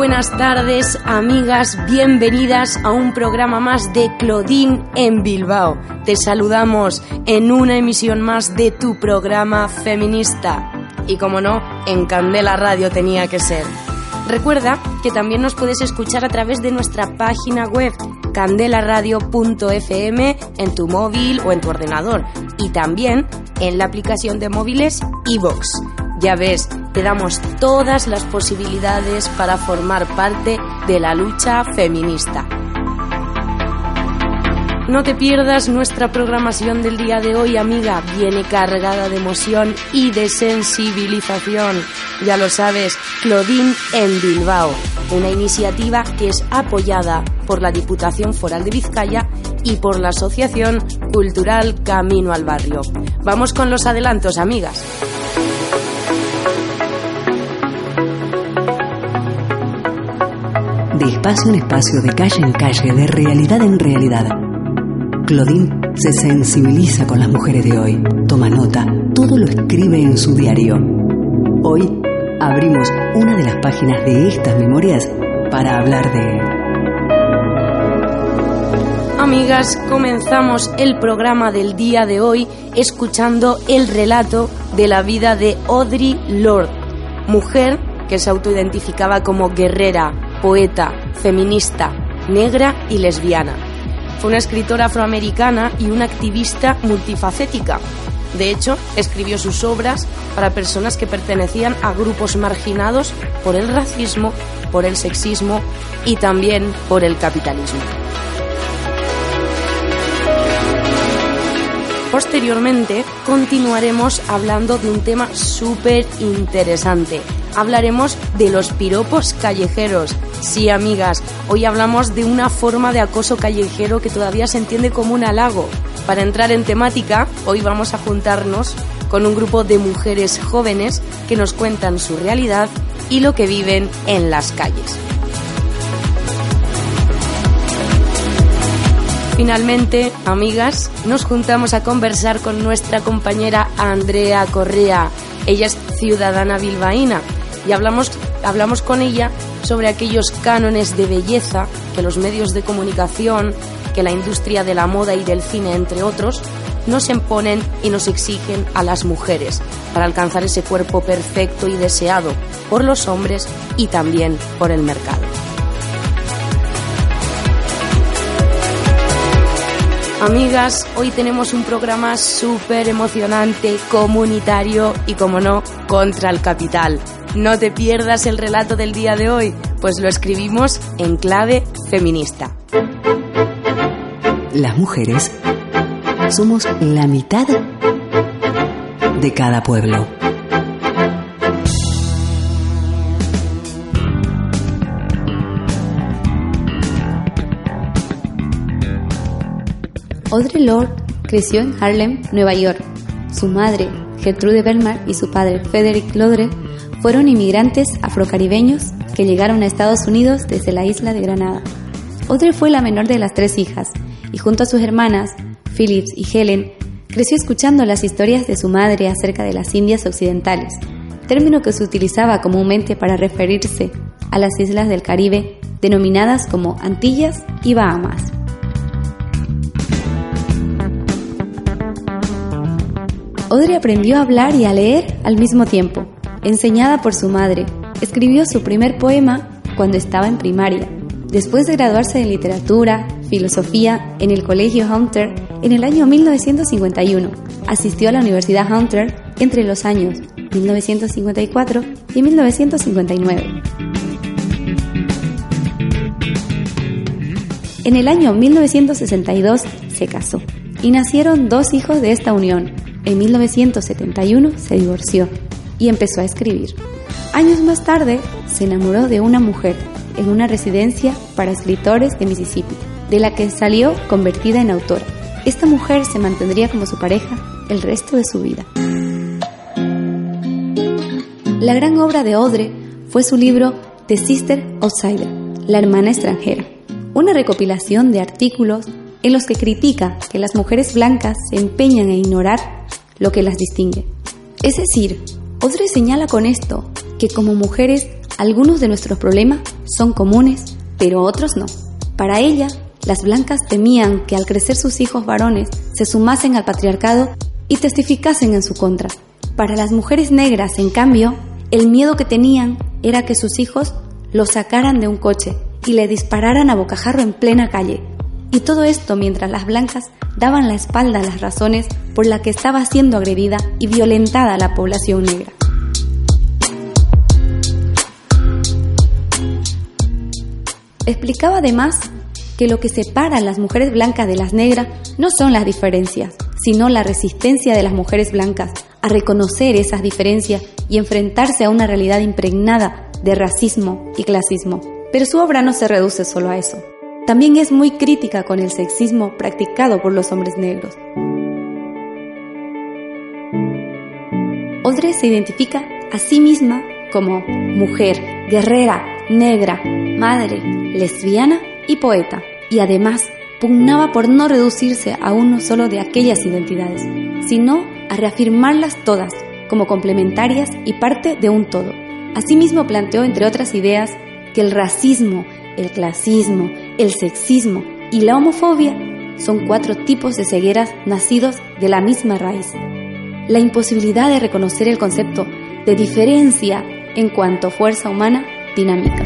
Buenas tardes, amigas, bienvenidas a un programa más de Claudine en Bilbao. Te saludamos en una emisión más de tu programa feminista. Y como no, en Candela Radio tenía que ser. Recuerda que también nos puedes escuchar a través de nuestra página web candelaradio.fm en tu móvil o en tu ordenador y también en la aplicación de móviles iVox. Ya ves, te damos todas las posibilidades para formar parte de la lucha feminista. No te pierdas nuestra programación del día de hoy, amiga. Viene cargada de emoción y de sensibilización. Ya lo sabes, Claudine en Bilbao, una iniciativa que es apoyada por la Diputación Foral de Vizcaya y por la Asociación Cultural Camino al Barrio. Vamos con los adelantos, amigas. De espacio en espacio, de calle en calle, de realidad en realidad. Claudine se sensibiliza con las mujeres de hoy, toma nota, todo lo escribe en su diario. Hoy abrimos una de las páginas de estas memorias para hablar de... Amigas, comenzamos el programa del día de hoy escuchando el relato de la vida de Audrey Lorde, mujer que se autoidentificaba como guerrera, poeta, feminista, negra y lesbiana. Fue una escritora afroamericana y una activista multifacética. De hecho, escribió sus obras para personas que pertenecían a grupos marginados por el racismo, por el sexismo y también por el capitalismo. Posteriormente continuaremos hablando de un tema súper interesante. Hablaremos de los piropos callejeros. Sí, amigas, hoy hablamos de una forma de acoso callejero que todavía se entiende como un halago. Para entrar en temática, hoy vamos a juntarnos con un grupo de mujeres jóvenes que nos cuentan su realidad y lo que viven en las calles. Finalmente, amigas, nos juntamos a conversar con nuestra compañera Andrea Correa. Ella es ciudadana bilbaína y hablamos, hablamos con ella sobre aquellos cánones de belleza que los medios de comunicación, que la industria de la moda y del cine, entre otros, nos imponen y nos exigen a las mujeres para alcanzar ese cuerpo perfecto y deseado por los hombres y también por el mercado. Amigas, hoy tenemos un programa súper emocionante, comunitario y, como no, contra el capital. No te pierdas el relato del día de hoy, pues lo escribimos en clave feminista. Las mujeres somos la mitad de cada pueblo. Audre Lorde creció en Harlem, Nueva York. Su madre, Gertrude Belmar, y su padre, Frederick Lodre, fueron inmigrantes afrocaribeños que llegaron a Estados Unidos desde la isla de Granada. Audre fue la menor de las tres hijas y junto a sus hermanas, Phillips y Helen, creció escuchando las historias de su madre acerca de las Indias Occidentales, término que se utilizaba comúnmente para referirse a las islas del Caribe denominadas como Antillas y Bahamas. Audrey aprendió a hablar y a leer al mismo tiempo, enseñada por su madre. Escribió su primer poema cuando estaba en primaria. Después de graduarse en literatura, filosofía en el Colegio Hunter en el año 1951, asistió a la Universidad Hunter entre los años 1954 y 1959. En el año 1962 se casó y nacieron dos hijos de esta unión, en 1971 se divorció. y empezó a escribir. Años más tarde se enamoró de una mujer en una residencia para escritores de Mississippi, de la que salió convertida en autora. Esta mujer se mantendría como su pareja el resto de su vida. La gran obra de Audre fue su libro The Sister Outsider, la hermana extranjera, una recopilación de artículos en los que critica que las mujeres blancas se empeñan en ignorar lo que las distingue. Es decir, Audre señala con esto que como mujeres algunos de nuestros problemas son comunes, pero otros no. Para ella, las blancas temían que al crecer sus hijos varones se sumasen al patriarcado y testificasen en su contra. Para las mujeres negras, en cambio, el miedo que tenían era que sus hijos lo sacaran de un coche y le dispararan a bocajarro en plena calle. Y todo esto mientras las blancas daban la espalda a las razones por las que estaba siendo agredida y violentada la población negra. Explicaba además que lo que separa a las mujeres blancas de las negras no son las diferencias, sino la resistencia de las mujeres blancas a reconocer esas diferencias y enfrentarse a una realidad impregnada de racismo y clasismo. Pero su obra no se reduce solo a eso. También es muy crítica con el sexismo practicado por los hombres negros. Audrey se identifica a sí misma como mujer, guerrera, negra, madre, lesbiana y poeta, y además pugnaba por no reducirse a uno solo de aquellas identidades, sino a reafirmarlas todas como complementarias y parte de un todo. Asimismo planteó, entre otras ideas, que el racismo, el clasismo, el sexismo y la homofobia son cuatro tipos de cegueras nacidos de la misma raíz. La imposibilidad de reconocer el concepto de diferencia en cuanto a fuerza humana dinámica.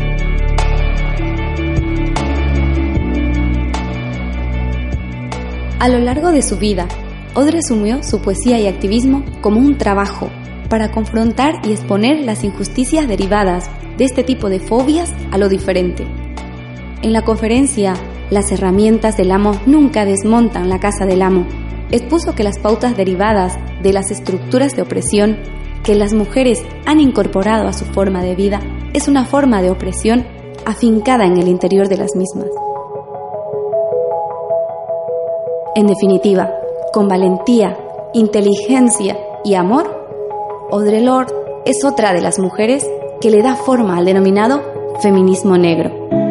A lo largo de su vida, Audre asumió su poesía y activismo como un trabajo para confrontar y exponer las injusticias derivadas de este tipo de fobias a lo diferente. En la conferencia Las herramientas del amo nunca desmontan la casa del amo, expuso que las pautas derivadas de las estructuras de opresión que las mujeres han incorporado a su forma de vida es una forma de opresión afincada en el interior de las mismas. En definitiva, con valentía, inteligencia y amor, Audre Lorde es otra de las mujeres que le da forma al denominado feminismo negro.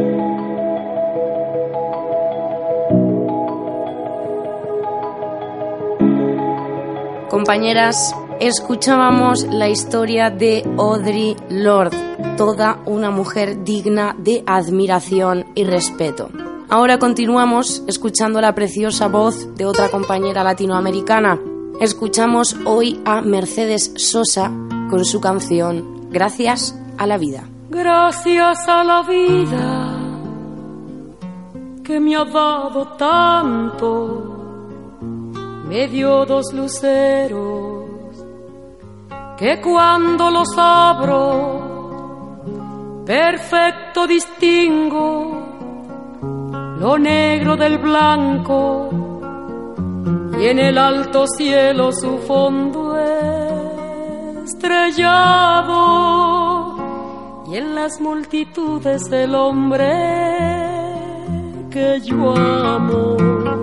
Compañeras, escuchábamos la historia de Audre Lorde, toda una mujer digna de admiración y respeto. Ahora continuamos escuchando la preciosa voz de otra compañera latinoamericana. Escuchamos hoy a Mercedes Sosa con su canción Gracias a la vida. Gracias a la vida que me ha dado tanto, me dio dos luceros que cuando los abro, perfecto distingo lo negro del blanco y en el alto cielo su fondo estrellado y en las multitudes el hombre que yo amo.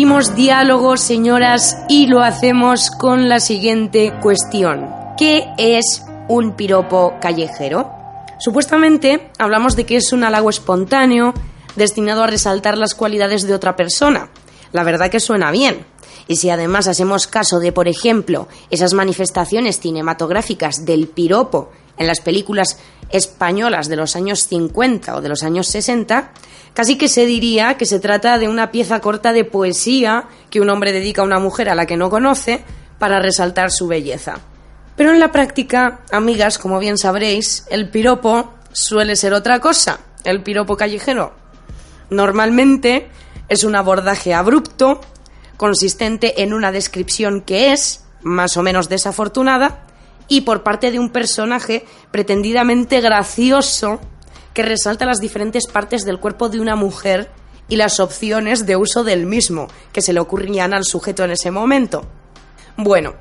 Abrimos diálogos, señoras, y lo hacemos con la siguiente cuestión. ¿Qué es un piropo callejero? Supuestamente hablamos de que es un halago espontáneo destinado a resaltar las cualidades de otra persona. La verdad que suena bien. Y si además hacemos caso de, por ejemplo, esas manifestaciones cinematográficas del piropo en las películas españolas de los años 50 o de los años 60, casi que se diría que se trata de una pieza corta de poesía que un hombre dedica a una mujer a la que no conoce para resaltar su belleza. Pero en la práctica, amigas, como bien sabréis, el piropo suele ser otra cosa, el piropo callejero. Normalmente es un abordaje abrupto, consistente en una descripción que es, más o menos desafortunada, y por parte de un personaje pretendidamente gracioso que resalta las diferentes partes del cuerpo de una mujer y las opciones de uso del mismo que se le ocurrían al sujeto en ese momento. Bueno,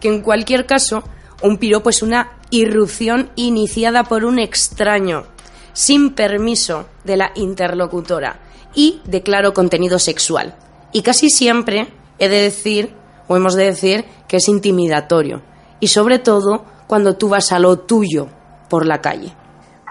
que en cualquier caso, un piropo es una irrupción iniciada por un extraño, sin permiso de la interlocutora y de claro contenido sexual. Y casi siempre he de decir, o hemos de decir, que es intimidatorio y sobre todo cuando tú vas a lo tuyo por la calle.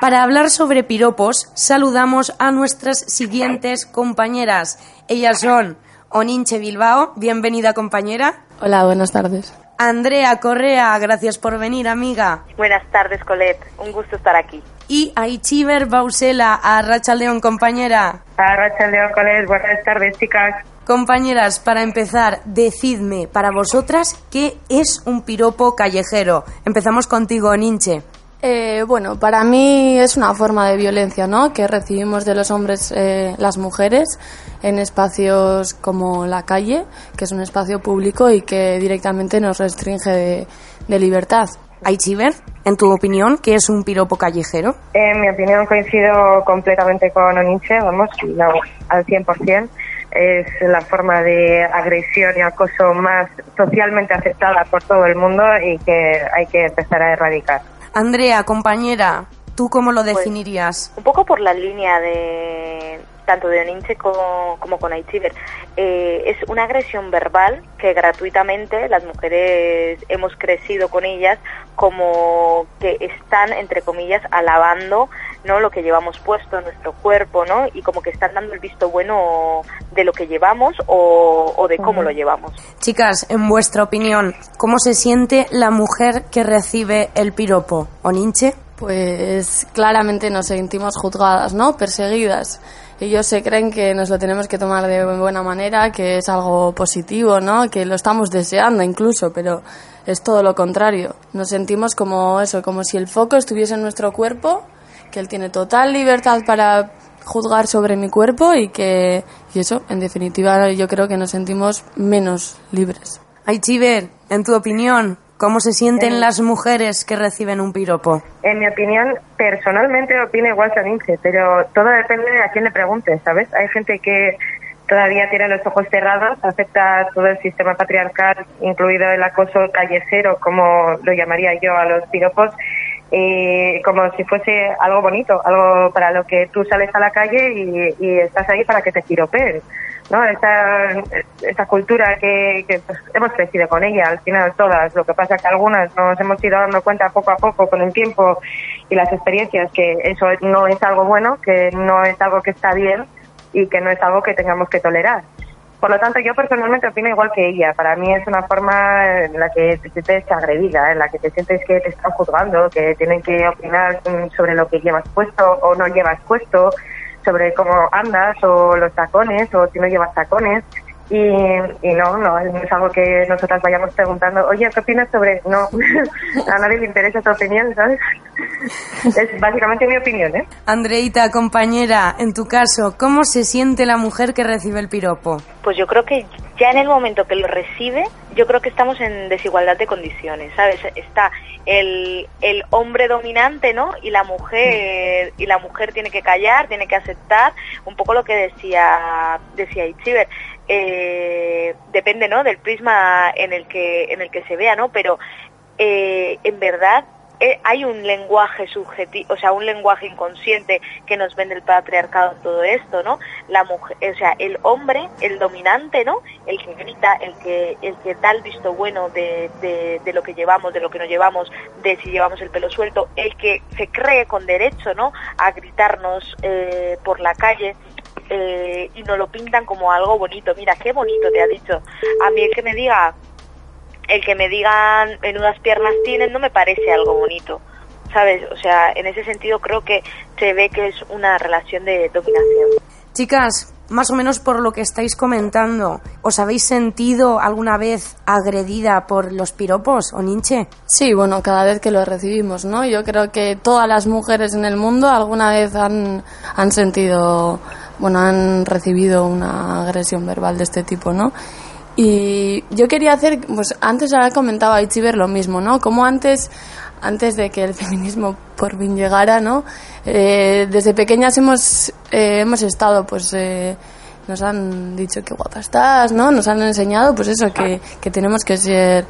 Para hablar sobre piropos, saludamos a nuestras siguientes compañeras. Ellas son Oninche Bilbao, bienvenida compañera. Hola, buenas tardes. Andrea Correa, gracias por venir, amiga. Buenas tardes, Colette. Un gusto estar aquí. Y Aichiver Bausela, a León, compañera. A León, Colette. Buenas tardes, chicas. Compañeras, para empezar, decidme para vosotras qué es un piropo callejero. Empezamos contigo, Ninche. Eh, bueno, para mí es una forma de violencia, ¿no? Que recibimos de los hombres, eh, las mujeres, en espacios como la calle, que es un espacio público y que directamente nos restringe de, libertad. Aichiver, en tu opinión, ¿qué es un piropo callejero? En mi opinión coincido completamente con Oniche, vamos, no, al 100%. Es la forma de agresión y acoso más socialmente aceptada por todo el mundo y que hay que empezar a erradicar. Andrea, compañera, ¿tú cómo lo definirías? Un poco por la línea de tanto de Oninche como, como con Aichiver. Eh, es una agresión verbal que gratuitamente las mujeres hemos crecido con ellas como que están, entre comillas, alabando no lo que llevamos puesto en nuestro cuerpo, ¿no? Y como que están dando el visto bueno de lo que llevamos o, o de cómo lo llevamos. Chicas, en vuestra opinión, ¿cómo se siente la mujer que recibe el piropo? ¿Oninche? Pues claramente nos sentimos juzgadas, ¿no? Perseguidas. Ellos se creen que nos lo tenemos que tomar de buena manera, que es algo positivo, ¿no? Que lo estamos deseando incluso, pero es todo lo contrario. Nos sentimos como eso, como si el foco estuviese en nuestro cuerpo, que él tiene total libertad para juzgar sobre mi cuerpo y que y eso, en definitiva, yo creo que nos sentimos menos libres. Aichiver, en tu opinión, ¿cómo se sienten las mujeres que reciben un piropo? En mi opinión, personalmente opino igual que Nince, pero todo depende de a quién le preguntes, ¿sabes? Hay gente que todavía tiene los ojos cerrados, acepta todo el sistema patriarcal, incluido el acoso callejero, como lo llamaría yo a los piropos, y como si fuese algo bonito, algo para lo que tú sales a la calle y, y estás ahí para que te piropeen. ¿No? Esta, esta cultura que, pues, hemos crecido con ella, al final todas. Lo que pasa es que algunas nos hemos ido dando cuenta poco a poco con el tiempo y las experiencias que eso no es algo bueno, que no es algo que está bien y que no es algo que tengamos que tolerar. Por lo tanto, yo personalmente opino igual que ella. Para mí es una forma en la que te sientes agredida, en la que te sientes que te están juzgando, que tienen que opinar sobre lo que llevas puesto o no llevas puesto, sobre cómo andas o los tacones o si no llevas tacones. Y, y no, no, es algo que nosotras vayamos preguntando, oye, ¿qué opinas sobre...? No, a nadie le interesa tu opinión, ¿sabes? Es básicamente mi opinión, ¿eh? Andreita, compañera, en tu caso, ¿cómo se siente la mujer que recibe el piropo? Pues yo creo que ya en el momento que lo recibe, yo creo que estamos en desigualdad de condiciones, ¿sabes? Está el, el hombre dominante, ¿no? Y la mujer y la mujer tiene que callar, tiene que aceptar, un poco lo que decía decía Itziber. Eh, depende, ¿no? Del prisma en el que en el que se vea, ¿no? Pero eh, en verdad eh, hay un lenguaje subjetivo, o sea, un lenguaje inconsciente que nos vende el patriarcado en todo esto, ¿no? La mujer, o sea, el hombre, el dominante, ¿no? El que grita, el que, el que da el visto bueno de, de, de lo que llevamos, de lo que no llevamos, de si llevamos el pelo suelto, el que se cree con derecho, ¿no? A gritarnos eh, por la calle. Eh, y nos lo pintan como algo bonito. Mira, qué bonito te ha dicho. A mí el que me diga el que me digan menudas piernas tienen no me parece algo bonito, ¿sabes? O sea, en ese sentido creo que se ve que es una relación de dominación. Chicas, más o menos por lo que estáis comentando, ¿os habéis sentido alguna vez agredida por los piropos o ninche? Sí, bueno, cada vez que lo recibimos, ¿no? Yo creo que todas las mujeres en el mundo alguna vez han, han sentido, bueno, han recibido una agresión verbal de este tipo, ¿no? Y yo quería hacer, pues antes ahora comentaba Itziber lo mismo, ¿no? Como antes, antes de que el feminismo por fin llegara, ¿no? Eh, desde pequeñas hemos, eh, hemos estado, pues, eh, nos han dicho qué guapa estás, ¿no? Nos han enseñado, pues eso, que, que tenemos que ser,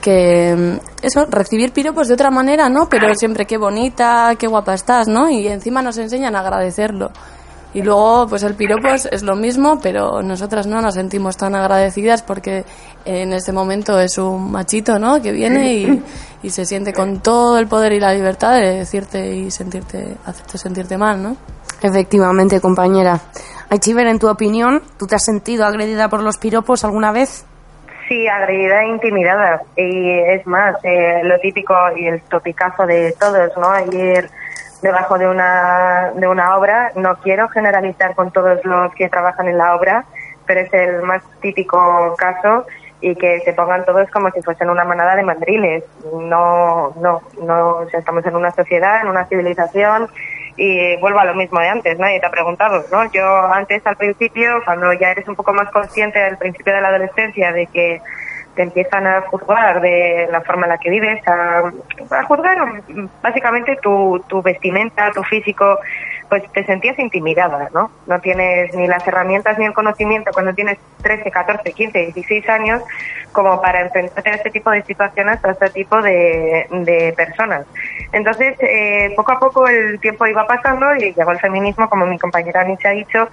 que, eso, recibir piropos de otra manera, ¿no? Pero siempre qué bonita, qué guapa estás, ¿no? Y encima nos enseñan a agradecerlo. Y luego, pues el piropo es, es, lo mismo, pero nosotras no nos sentimos tan agradecidas porque en ese momento es un machito, ¿no? Que viene y, y se siente con todo el poder y la libertad de decirte y sentirte, hacerte sentirte mal, ¿no? Efectivamente, compañera. Aichiver, en tu opinión, ¿tú te has sentido agredida por los piropos alguna vez? Sí, agredida e intimidada. Y es más, eh, lo típico y el topicazo de todos, ¿no? Ayer debajo de una, de una obra. No quiero generalizar con todos los que trabajan en la obra, pero es el más típico caso y que se pongan todos como si fuesen una manada de mandriles. No, no, no, estamos en una sociedad, en una civilización y vuelvo a lo mismo de antes, nadie te ha preguntado, ¿no? Yo antes al principio, cuando ya eres un poco más consciente del principio de la adolescencia de que te empiezan a juzgar de la forma en la que vives, a, juzgar básicamente tu, tu vestimenta, tu físico, pues te sentías intimidada, ¿no? No tienes ni las herramientas ni el conocimiento cuando tienes 13, 14, 15, 16 años como para enfrentarte a este tipo de situaciones, a este tipo de, de personas. Entonces, eh, poco a poco el tiempo iba pasando y llegó el feminismo, como mi compañera Nietzsche ha dicho,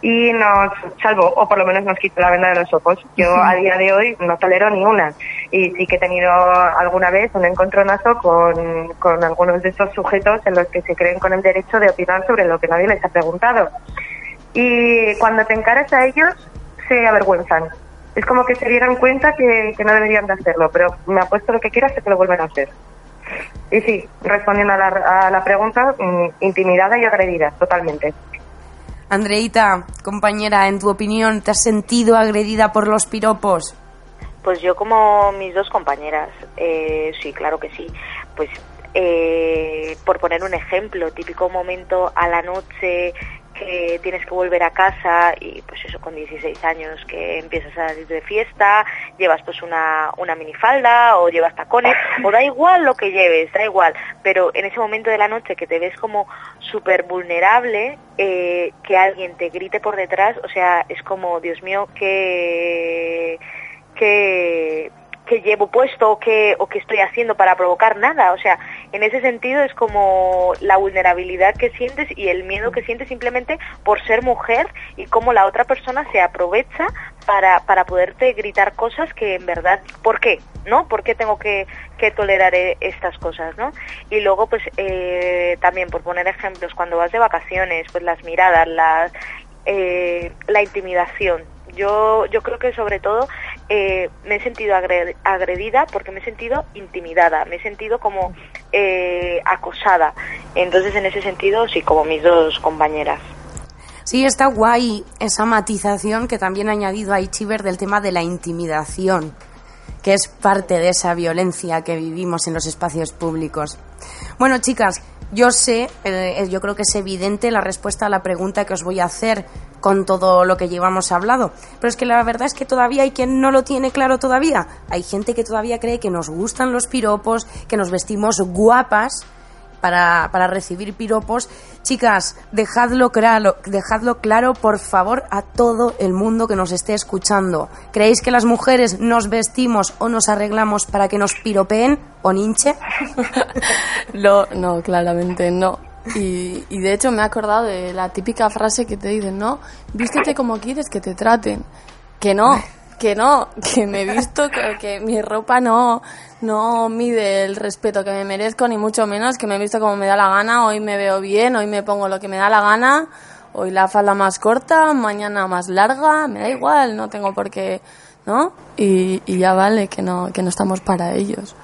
y nos salvó, o por lo menos nos quitó la venda de los ojos. Yo a día de hoy no tolero ni una. Y sí que he tenido alguna vez un encontronazo con, con algunos de esos sujetos en los que se creen con el derecho de opinar sobre lo que nadie les ha preguntado. Y cuando te encaras a ellos, se avergüenzan. Es como que se dieran cuenta que, que no deberían de hacerlo, pero me apuesto lo que quieras que te lo vuelvan a hacer. Y sí, respondiendo a la, a la pregunta, mm, intimidada y agredida, totalmente. Andreita, compañera, en tu opinión, ¿te has sentido agredida por los piropos? Pues yo como mis dos compañeras, eh, sí, claro que sí. Pues eh, por poner un ejemplo, típico momento a la noche que tienes que volver a casa y pues eso con 16 años que empiezas a salir de fiesta, llevas pues una, una minifalda o llevas tacones o da igual lo que lleves, da igual, pero en ese momento de la noche que te ves como súper vulnerable, eh, que alguien te grite por detrás, o sea, es como, Dios mío, que que que llevo puesto o que, o que estoy haciendo para provocar nada. O sea, en ese sentido es como la vulnerabilidad que sientes y el miedo que sientes simplemente por ser mujer y cómo la otra persona se aprovecha para, para poderte gritar cosas que en verdad, ¿por qué? ¿No? ¿Por qué tengo que, que tolerar eh, estas cosas, ¿no? Y luego, pues, eh, también por poner ejemplos, cuando vas de vacaciones, pues las miradas, las, eh, la intimidación. Yo, yo creo que sobre todo eh, me he sentido agredida porque me he sentido intimidada, me he sentido como eh, acosada. Entonces, en ese sentido, sí, como mis dos compañeras. Sí, está guay esa matización que también ha añadido a Ichiber del tema de la intimidación, que es parte de esa violencia que vivimos en los espacios públicos. Bueno, chicas, yo sé, eh, yo creo que es evidente la respuesta a la pregunta que os voy a hacer con todo lo que llevamos hablado. Pero es que la verdad es que todavía hay quien no lo tiene claro todavía. Hay gente que todavía cree que nos gustan los piropos, que nos vestimos guapas para, para recibir piropos. Chicas, dejadlo claro, dejadlo claro, por favor, a todo el mundo que nos esté escuchando. ¿Creéis que las mujeres nos vestimos o nos arreglamos para que nos piropeen o ninche? no, no, claramente no. Y, y, de hecho me he acordado de la típica frase que te dicen, ¿no? Vístete como quieres que te traten. Que no, que no, que me he visto, que, que, mi ropa no, no mide el respeto que me merezco, ni mucho menos, que me he visto como me da la gana, hoy me veo bien, hoy me pongo lo que me da la gana, hoy la falda más corta, mañana más larga, me da igual, no tengo por qué, ¿no? Y, y ya vale, que no, que no estamos para ellos.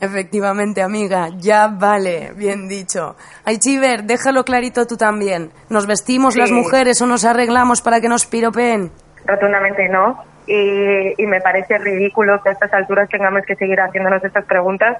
Efectivamente, amiga, ya vale, bien dicho. Ay, Chiver, déjalo clarito tú también. ¿Nos vestimos Sí. las mujeres o nos arreglamos para que nos piropeen? Rotundamente no. Y, y me parece ridículo que a estas alturas tengamos que seguir haciéndonos estas preguntas.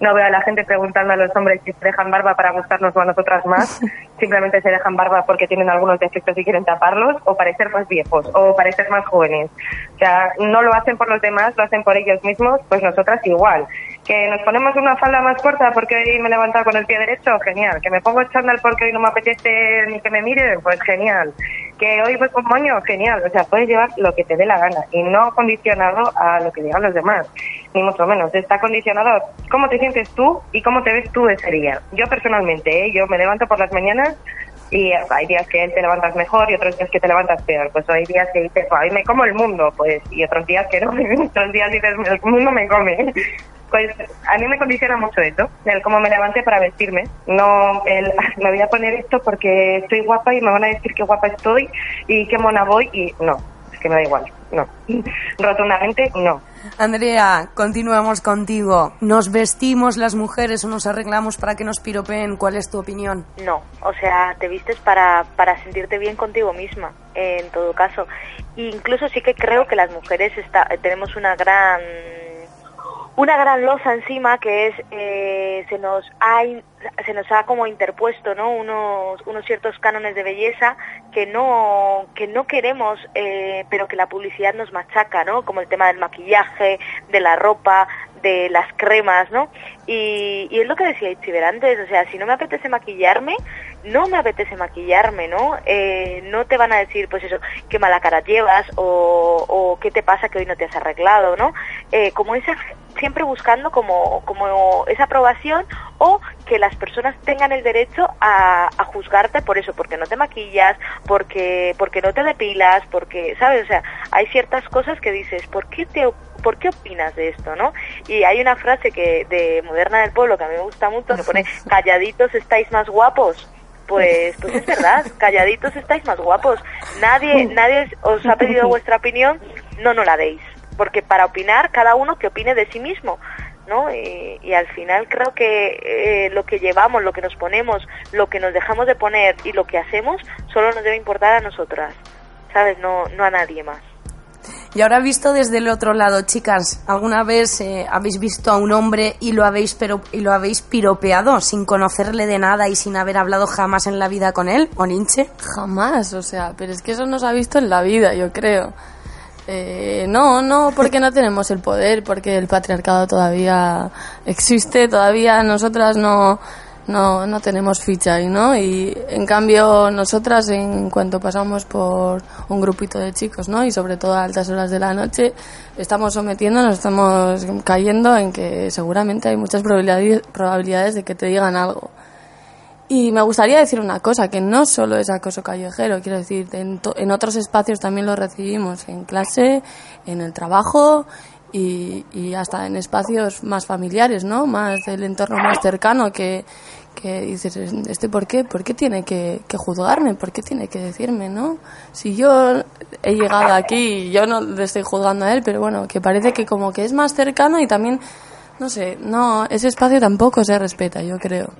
No veo a la gente preguntando a los hombres si se dejan barba para gustarnos o a nosotras más. Simplemente se dejan barba porque tienen algunos defectos y quieren taparlos, o parecer más viejos, o parecer más jóvenes. O sea, no lo hacen por los demás, lo hacen por ellos mismos, pues nosotras igual. Que nos ponemos una falda más corta porque hoy me he levantado con el pie derecho, genial. Que me pongo chándal porque hoy no me apetece ni que me miren, pues genial. Que hoy voy con moño, genial. O sea, puedes llevar lo que te dé la gana y no condicionado a lo que digan los demás, ni mucho menos. Está condicionado cómo te sientes tú y cómo te ves tú ese día. Yo personalmente, ¿eh? yo me levanto por las mañanas y hay días que te levantas mejor y otros días que te levantas peor. Pues hay días que dices, "Buah, hoy me como el mundo, pues, y otros días que no, otros días dices, el mundo me come. Pues a mí me condiciona mucho eso, el cómo me levante para vestirme. No, el, me voy a poner esto porque estoy guapa y me van a decir qué guapa estoy y qué mona voy y no, es que me da igual, no. Rotundamente no. Andrea, continuamos contigo. ¿Nos vestimos las mujeres o nos arreglamos para que nos piropeen? ¿Cuál es tu opinión? No, o sea, te vistes para, para sentirte bien contigo misma, en todo caso. Incluso sí que creo que las mujeres está, tenemos una gran una gran losa encima que es eh, se nos ha se nos ha como interpuesto no unos unos ciertos cánones de belleza que no que no queremos eh, pero que la publicidad nos machaca no como el tema del maquillaje de la ropa de las cremas no y, y es lo que decía Itziber antes o sea si no me apetece maquillarme no me apetece maquillarme, ¿no? Eh, no te van a decir, pues eso, qué mala cara llevas o, o qué te pasa que hoy no te has arreglado, ¿no? Como esa, siempre buscando como, como esa aprobación o que las personas tengan el derecho a, a, juzgarte por eso, porque no te maquillas, porque, porque no te depilas, porque, ¿sabes? O sea, hay ciertas cosas que dices, ¿por qué te ¿por qué opinas de esto, no? Y hay una frase que de Moderna del Pueblo que a mí me gusta mucho que pone calladitos estáis más guapos pues, pues es verdad, calladitos estáis más guapos. Nadie, nadie os ha pedido vuestra opinión, no no la deis, porque para opinar cada uno que opine de sí mismo. ¿no? Y, al final creo que eh, lo que llevamos, lo que nos ponemos, lo que nos dejamos de poner y lo que hacemos solo nos debe importar a nosotras, ¿sabes? No, no a nadie más. Y ahora visto desde el otro lado, chicas, ¿alguna vez eh, habéis visto a un hombre y lo habéis pero y lo habéis piropeado sin conocerle de nada y sin haber hablado jamás en la vida con él, o Ninche? Jamás, o sea, pero es que eso nos ha visto en la vida, yo creo. Eh, no, no, porque no tenemos el poder, porque el patriarcado todavía existe, todavía nosotras no no, no tenemos ficha ahí, ¿no? Y en cambio nosotras en cuanto pasamos por un grupito de chicos, ¿no? Y sobre todo a altas horas de la noche, estamos sometiéndonos, estamos cayendo en que seguramente hay muchas probabilidades, de que te digan algo. Y me gustaría decir una cosa, que no solo es acoso callejero, quiero decir, en, en otros espacios también lo recibimos, en clase, en el trabajo y, y hasta en espacios más familiares, ¿no? Más del entorno más cercano que, que dices, ¿este por qué? ¿Por qué tiene que, que, juzgarme? ¿Por qué tiene que decirme, no? Si yo he llegado aquí, yo no le estoy juzgando a él, pero bueno, que parece que como que es más cercano y también, no sé, no, ese espacio tampoco se respeta, yo creo.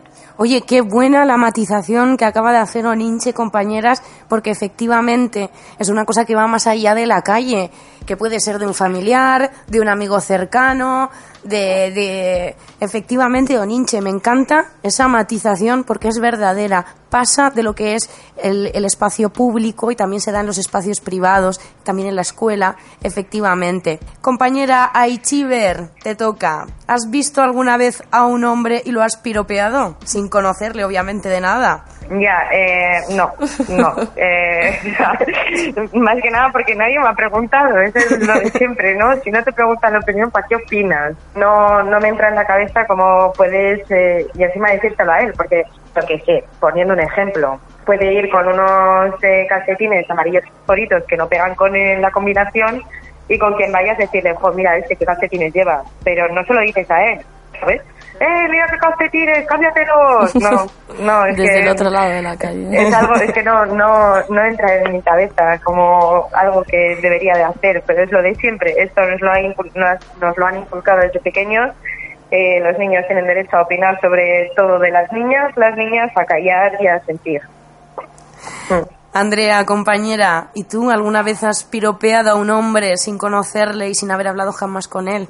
Oye, qué buena la matización que acaba de hacer Oninche, compañeras, porque efectivamente es una cosa que va más allá de la calle, que puede ser de un familiar, de un amigo cercano, de, de... efectivamente Oninche, me encanta esa matización porque es verdadera, pasa de lo que es el, el, espacio público y también se da en los espacios privados, también en la escuela, efectivamente. Compañera Aichiver, te toca. ¿Has visto alguna vez a un hombre y lo has piropeado? Sin conocerle, obviamente, de nada. Ya, eh, no, no. Eh, más que nada porque nadie me ha preguntado, eso es lo de siempre, ¿no? Si no te preguntan la opinión, ¿para qué opinas? No, no me entra en la cabeza cómo puedes, eh, y encima decírtelo a él, porque, porque sé, poniendo un ejemplo, puede ir con unos eh, calcetines amarillos favoritos que no pegan con la combinación y con quien vayas decirle, pues mira, este qué calcetines lleva, pero no se lo dices a él, ¿sabes? ¡Eh, mira qué calcetines, cámbiatelos! No, no, es Desde que... el otro lado de la calle. Es algo, es que no, no, no entra en mi cabeza como algo que debería de hacer, pero es lo de siempre. Esto nos lo, ha nos, nos lo han inculcado desde pequeños. Eh, los niños tienen derecho a opinar sobre todo de las niñas, las niñas a callar y a sentir. Mm. Andrea, compañera, ¿y tú alguna vez has piropeado a un hombre sin conocerle y sin haber hablado jamás con él?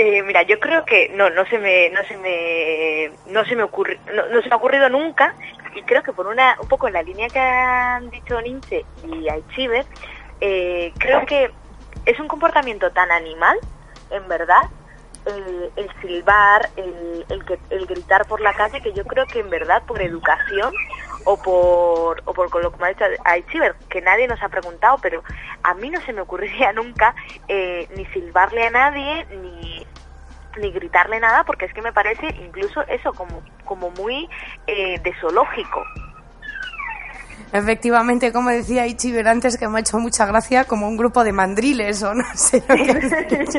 Eh, mira, yo creo que no, no se me, no se me, no se me ocurre, no, se me ha ocurrido nunca y creo que por una, un poco en la línea que han dicho Ninche y Aichiver, eh, creo que es un comportamiento tan animal, en verdad, el, el silbar, el, el, el, gritar por la calle, que yo creo que en verdad por educación o por, o por lo que me ha dicho Aichiver, que nadie nos ha preguntado, pero a mí no se me ocurriría nunca eh, ni silbarle a nadie, ni, ni gritarle nada, porque es que me parece incluso eso como, como muy eh, de zoológico. Efectivamente, como decía Ichiber antes, que me ha hecho mucha gracia, como un grupo de mandriles o no sé. Es,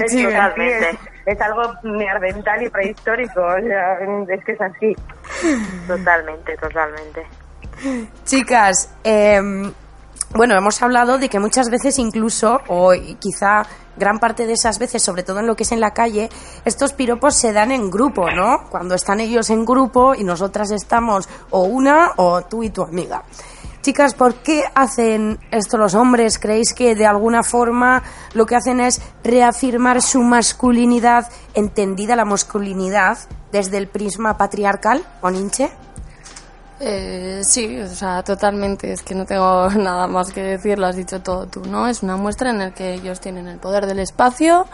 es, es, algo neandertal y prehistórico, o sea, es que es así. Totalmente, totalmente. Chicas, eh, bueno, hemos hablado de que muchas veces incluso, o quizá gran parte de esas veces, sobre todo en lo que es en la calle, estos piropos se dan en grupo, ¿no? Cuando están ellos en grupo y nosotras estamos o una o tú y tu amiga. Chicas, ¿por qué hacen esto los hombres? ¿Creéis que de alguna forma lo que hacen es reafirmar su masculinidad, entendida la masculinidad desde el prisma patriarcal, o Ninche? Eh, sí, o sea, totalmente. Es que no tengo nada más que decir, lo has dicho todo tú, ¿no? Es una muestra en la que ellos tienen el poder del espacio,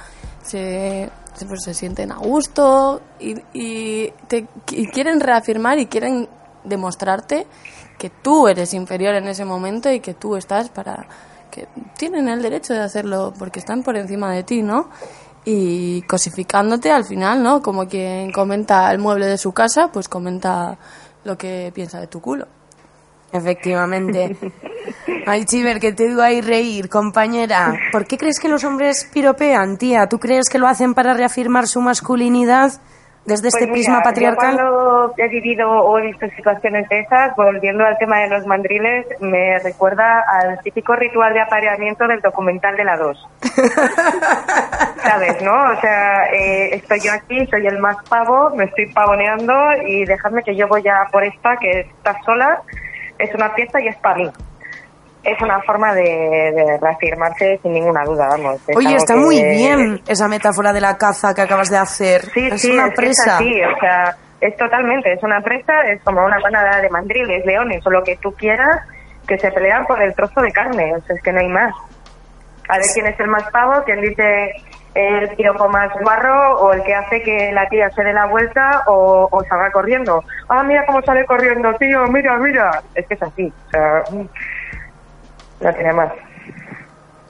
se, pues, se sienten a gusto y, y, te, y quieren reafirmar y quieren demostrarte que tú eres inferior en ese momento y que tú estás para que tienen el derecho de hacerlo porque están por encima de ti, ¿no? Y cosificándote al final, ¿no? Como quien comenta el mueble de su casa, pues comenta lo que piensa de tu culo. Efectivamente. Ay, Chiver, que te digo ahí reír, compañera. ¿Por qué crees que los hombres piropean, tía? ¿Tú crees que lo hacen para reafirmar su masculinidad? Desde este Pues prisma mira, patriarcal? Yo cuando he vivido o he visto situaciones de esas, volviendo al tema de los mandriles, me recuerda al típico ritual de apareamiento del documental de la 2. ¿Sabes, no? O sea, eh, estoy yo aquí, soy el más pavo, me estoy pavoneando y dejadme que yo voy a por esta, que está sola, es una fiesta y es para mí. Es una forma de, de reafirmarse sin ninguna duda, vamos. Es Oye, está que- muy bien esa metáfora de la caza que acabas de hacer. Sí, es sí, una es presa. así, o sea, es totalmente, es una presa, es como una manada de mandriles, leones o lo que tú quieras, que se pelean por el trozo de carne, o sea, es que no hay más. A ver quién es el más pavo, quién dice el piropo más guarro o el que hace que la tía se dé la vuelta o, o salga corriendo. Ah, mira cómo sale corriendo, tío, mira, mira. Es que es así, o sea, no tiene más.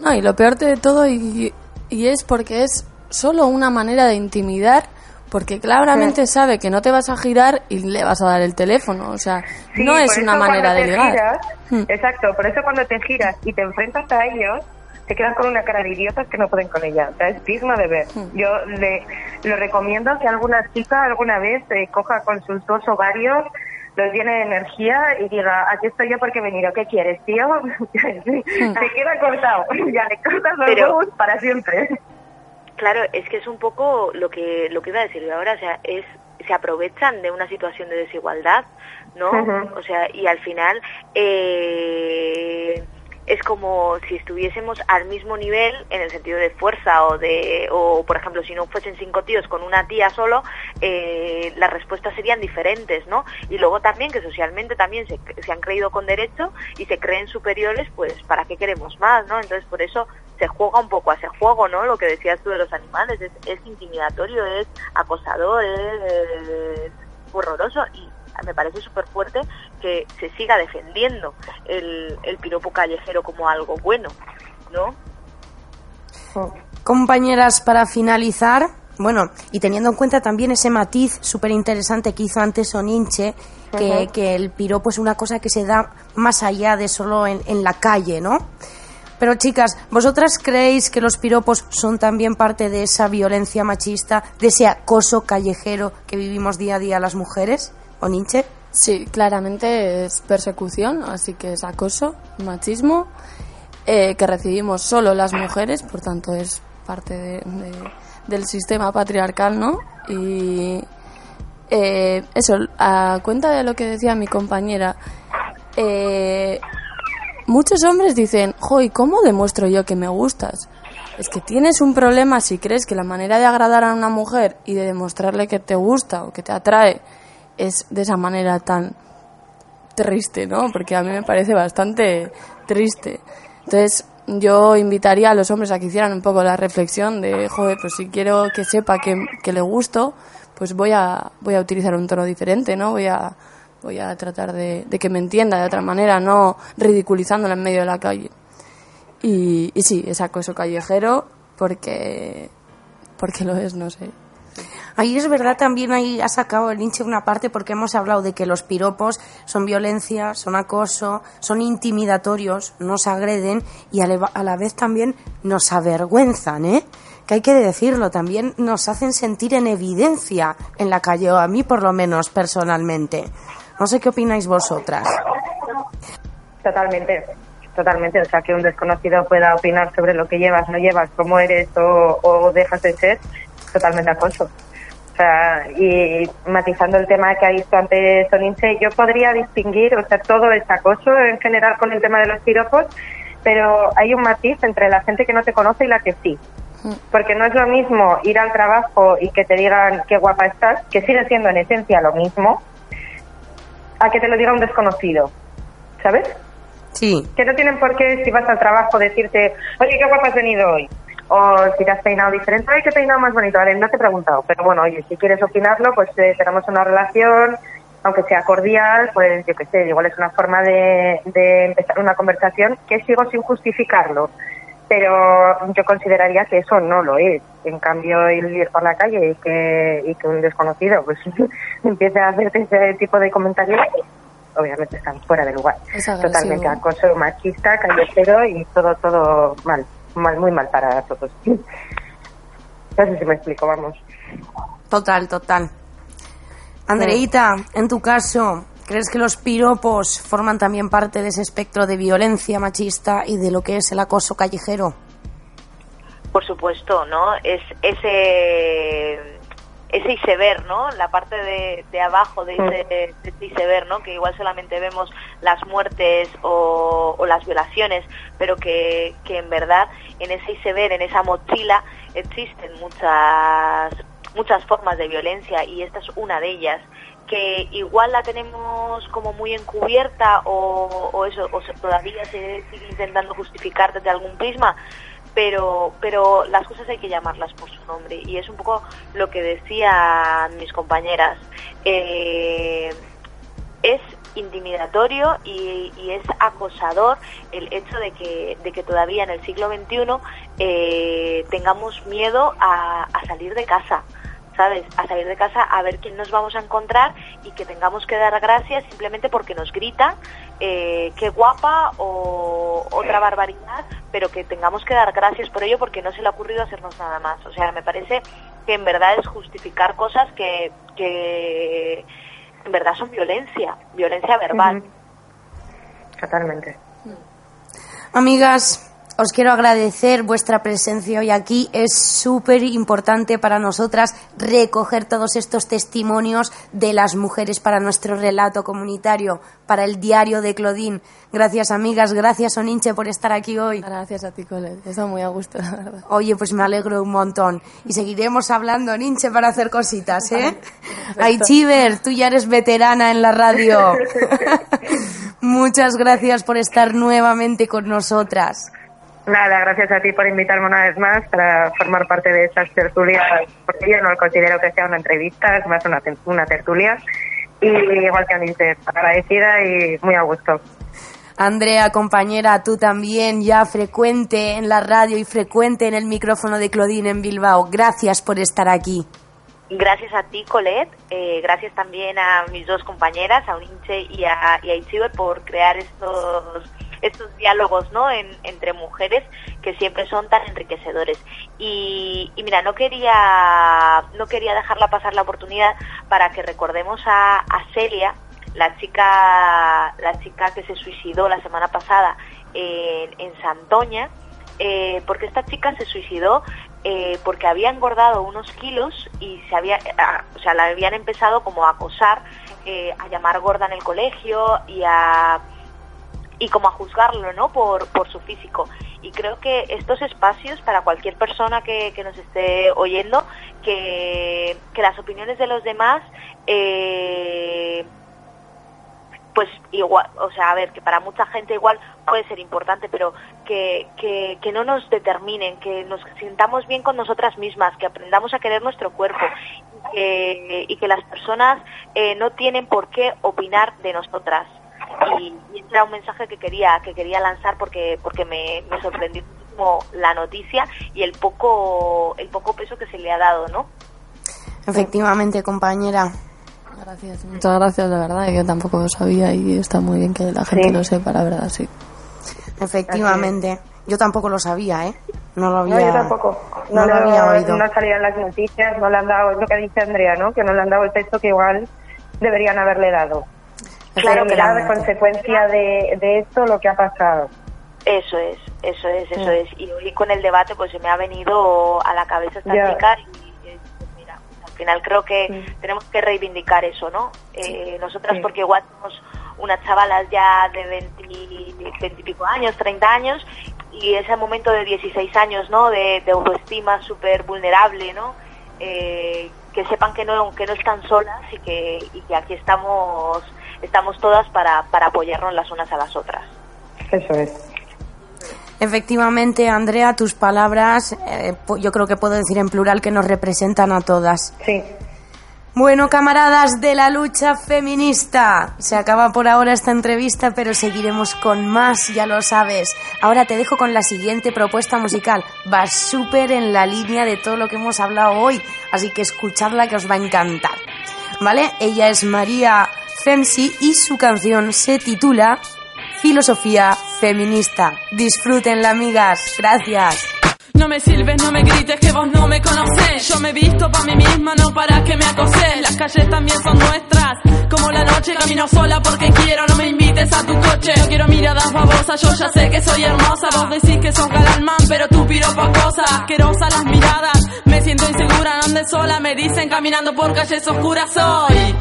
No, y lo peor de todo, y, y es porque es solo una manera de intimidar, porque claramente sabe que no te vas a girar y le vas a dar el teléfono. O sea, Sí, no es una manera de giras- Hmm. Exacto, por eso cuando te giras y te enfrentas a ellos, te quedas con una cara de idiotas que no pueden con ella. O sea, es digno de ver. Hmm. Yo le lo recomiendo que alguna chica alguna vez eh, coja con sus dos ovarios, los llene de energía y diga, aquí estoy yo porque he venido, ¿qué quieres, tío? te queda cortado, ya le cortas los Pero- huevos para siempre. Claro, es que es un poco lo que lo que iba a decir yo ahora, o sea, es se aprovechan de una situación de desigualdad, ¿no? O sea, y al final eh, es como si estuviésemos al mismo nivel en el sentido de fuerza o de o por ejemplo si no fuesen cinco tíos con una tía solo eh, las respuestas serían diferentes no y luego también que socialmente también se, se han creído con derecho y se creen superiores pues para qué queremos más no entonces por eso se juega un poco a ese juego no lo que decías tú de los animales es, es intimidatorio es acosador es horroroso y me parece súper fuerte que se siga defendiendo el, el piropo callejero como algo bueno, ¿no? Compañeras, para finalizar, bueno, y teniendo en cuenta también ese matiz súper interesante que hizo antes Oninche, que, que el piropo es una cosa que se da más allá de solo en, en la calle, ¿no? Pero chicas, ¿vosotras creéis que los piropos son también parte de esa violencia machista, de ese acoso callejero que vivimos día a día las mujeres? ¿Oninche? Sí, claramente es persecución, así que es acoso, machismo, eh, que recibimos solo las mujeres, por tanto es parte de- de- del sistema patriarcal, ¿no? Y eh, eso, a cuenta de lo que decía mi compañera, eh, muchos hombres dicen, jo, ¿y cómo demuestro yo que me gustas? Es que tienes un problema si crees que la manera de agradar a una mujer y de demostrarle que te gusta o que te atrae es de esa manera tan triste, ¿no? Porque a mí me parece bastante triste. Entonces, yo invitaría a los hombres a que hicieran un poco la reflexión de, joder, pues si quiero que sepa que, que le gusto, pues voy a, voy a utilizar un tono diferente, ¿no? Voy a, voy a tratar de, que me entienda de otra manera, no ridiculizándola en medio de la calle. Y, y sí, es acoso callejero porque, porque lo es, no sé. Ahí es verdad también ahí ha sacado el hinche una parte porque hemos hablado de que los piropos son violencia, son acoso, son intimidatorios, nos agreden y a la, vez también nos avergüenzan, ¿eh? Que hay que decirlo, también nos hacen sentir en evidencia en la calle, o a mí por lo menos personalmente. No sé qué opináis vosotras. Totalmente, totalmente. O sea, que un desconocido pueda opinar sobre lo que llevas, no llevas, cómo eres o, o dejas de ser, totalmente acoso. O sea, y matizando el tema que ha visto antes Soninche, yo podría distinguir, o sea, todo es acoso en general con el tema de los piropos, pero hay un matiz entre la gente que no te conoce y la que sí. Porque no es lo mismo ir al trabajo y que te digan qué guapa estás, que sigue siendo en esencia lo mismo, a que te lo diga un desconocido. ¿Sabes? Sí. Que no tienen por qué, si vas al trabajo, decirte, oye, qué guapa has venido hoy. O si te has peinado diferente, ay, qué peinado más bonito. Vale, no te he preguntado, pero bueno, oye, si quieres opinarlo, pues eh, tenemos una relación, aunque sea cordial, pues yo qué sé, igual es una forma de, de empezar una conversación que sigo sin justificarlo. Pero yo consideraría que eso no lo es. En cambio, ir por la calle y que, y que un desconocido pues empiece a hacer ese tipo de comentarios, obviamente están fuera de lugar. Es. Totalmente acoso machista, callejero y todo, todo mal, mal, muy mal para todos. No sé si me explico, vamos. Total, total. Andreita, en tu caso, ¿crees que los piropos forman también parte de ese espectro de violencia machista y de lo que es el acoso callejero? Por supuesto, ¿no? Es ese ese iceberg, ¿no? La parte de, de abajo de ese, de ese iceberg, ¿no? Que igual solamente vemos las muertes o, o las violaciones, pero que, que en verdad en ese iceberg, en esa mochila, existen muchas muchas formas de violencia y esta es una de ellas que igual la tenemos como muy encubierta o, o eso o todavía se sigue intentando justificar desde algún prisma pero pero las cosas hay que llamarlas por su nombre. Y es un poco lo que decían mis compañeras. Eh, es intimidatorio y, es acosador el hecho de que, de que todavía en el siglo XXI eh, tengamos miedo a salir de casa, ¿sabes? A salir de casa a ver quién nos vamos a encontrar y que tengamos que dar gracias simplemente porque nos grita eh, qué guapa o otra barbaridad, pero que tengamos que dar gracias por ello porque no se le ha ocurrido hacernos nada más. O sea, me parece que en verdad es justificar cosas que, que en verdad son violencia, violencia verbal. Totalmente. Amigas, os quiero agradecer vuestra presencia hoy aquí. Es súper importante para nosotras recoger todos estos testimonios de las mujeres para nuestro relato comunitario, para el diario de Claudine. Gracias, amigas. Gracias, Oninche, por estar aquí hoy. Gracias a ti, Colette. Está muy a gusto, la verdad. Oye, pues me alegro un montón. Y seguiremos hablando, Ninche, para hacer cositas, ¿eh? Ay, Chiver, tú ya eres veterana en la radio. Muchas gracias por estar nuevamente con nosotras. Nada, gracias a ti por invitarme una vez más para formar parte de estas tertulias, porque yo no considero que sea una entrevista, es más una, una tertulia. Y igual que Anise, agradecida y muy a gusto. Andrea, compañera, tú también, ya frecuente en la radio y frecuente en el micrófono de Claudine en Bilbao. Gracias por estar aquí. Gracias a ti, Colette. Eh, gracias también a mis dos compañeras, a Uninche y a, y a Itziber, por crear estos estos diálogos ¿no? En- entre mujeres que siempre son tan enriquecedores. Y, mira, no quería, no quería dejarla pasar la oportunidad para que recordemos a, Celia, la chica, la chica que se suicidó la semana pasada en, en Santoña, eh, porque esta chica se suicidó eh, porque había engordado unos kilos y se había, o sea, la habían empezado como a acosar, eh, a llamar gorda en el colegio y a y como a juzgarlo, ¿no? Por, por su físico. Y creo que estos espacios, para cualquier persona que, que nos esté oyendo, que, que las opiniones de los demás, eh, pues igual, o sea, a ver, que para mucha gente igual puede ser importante, pero que, que, no nos determinen, que nos sintamos bien con nosotras mismas, que aprendamos a querer nuestro cuerpo y que las personas eh, no tienen por qué opinar de nosotras. Y, y ese era un mensaje que quería, que quería lanzar porque, porque me, me sorprendió muchísimo la noticia y el poco, el poco peso que se le ha dado, ¿no? Efectivamente, compañera. Gracias, muchas gracias, la verdad. Yo tampoco lo sabía y está muy bien que la gente Sí. lo sepa, la verdad, sí. Efectivamente. Yo tampoco lo sabía, ¿eh? No lo había, No, yo tampoco. No, No, lo lo- había oído. no salían las noticias, no le han dado, es lo que dice Andrea, ¿no? Que no le han dado el texto que igual deberían haberle dado. Claro que la consecuencia de, de esto lo que ha pasado. Eso es, eso es, eso es. Y hoy con el debate pues se me ha venido a la cabeza esta Ya. chica y, y, pues mira, Al final creo que tenemos que reivindicar eso, ¿no? Eh, nosotras porque igual somos unas chavalas ya de 20, y pico años, 30 años, y ese momento de 16 años, ¿no? De, autoestima súper vulnerable, ¿no? Eh, que sepan que no, que no están solas y que, y que aquí estamos, estamos todas para, para apoyarnos las unas a las otras. Eso es. Efectivamente, Andrea, tus palabras, eh, yo creo que puedo decir en plural que nos representan a todas. Sí. Bueno, camaradas de la lucha feminista, se acaba por ahora esta entrevista, pero seguiremos con más, ya lo sabes. Ahora te dejo con la siguiente propuesta musical. Va súper en la línea de todo lo que hemos hablado hoy, así que escuchadla que os va a encantar. ¿Vale? Ella es María Femsi y su canción se titula filosofía feminista. Disfrútenla, amigas. Gracias. No me sirves, no me grites que vos no me conocés. Yo me visto pa' mí misma, no para que me acoses. Las calles también son nuestras. Como la noche camino sola porque quiero, no me invites a tu coche. No quiero miradas babosas, yo ya sé que soy hermosa. Vos decís que sos galalman, pero tú piropo cosas. Asquerosa las miradas, me siento insegura, ande sola. Me dicen caminando por calles oscuras hoy.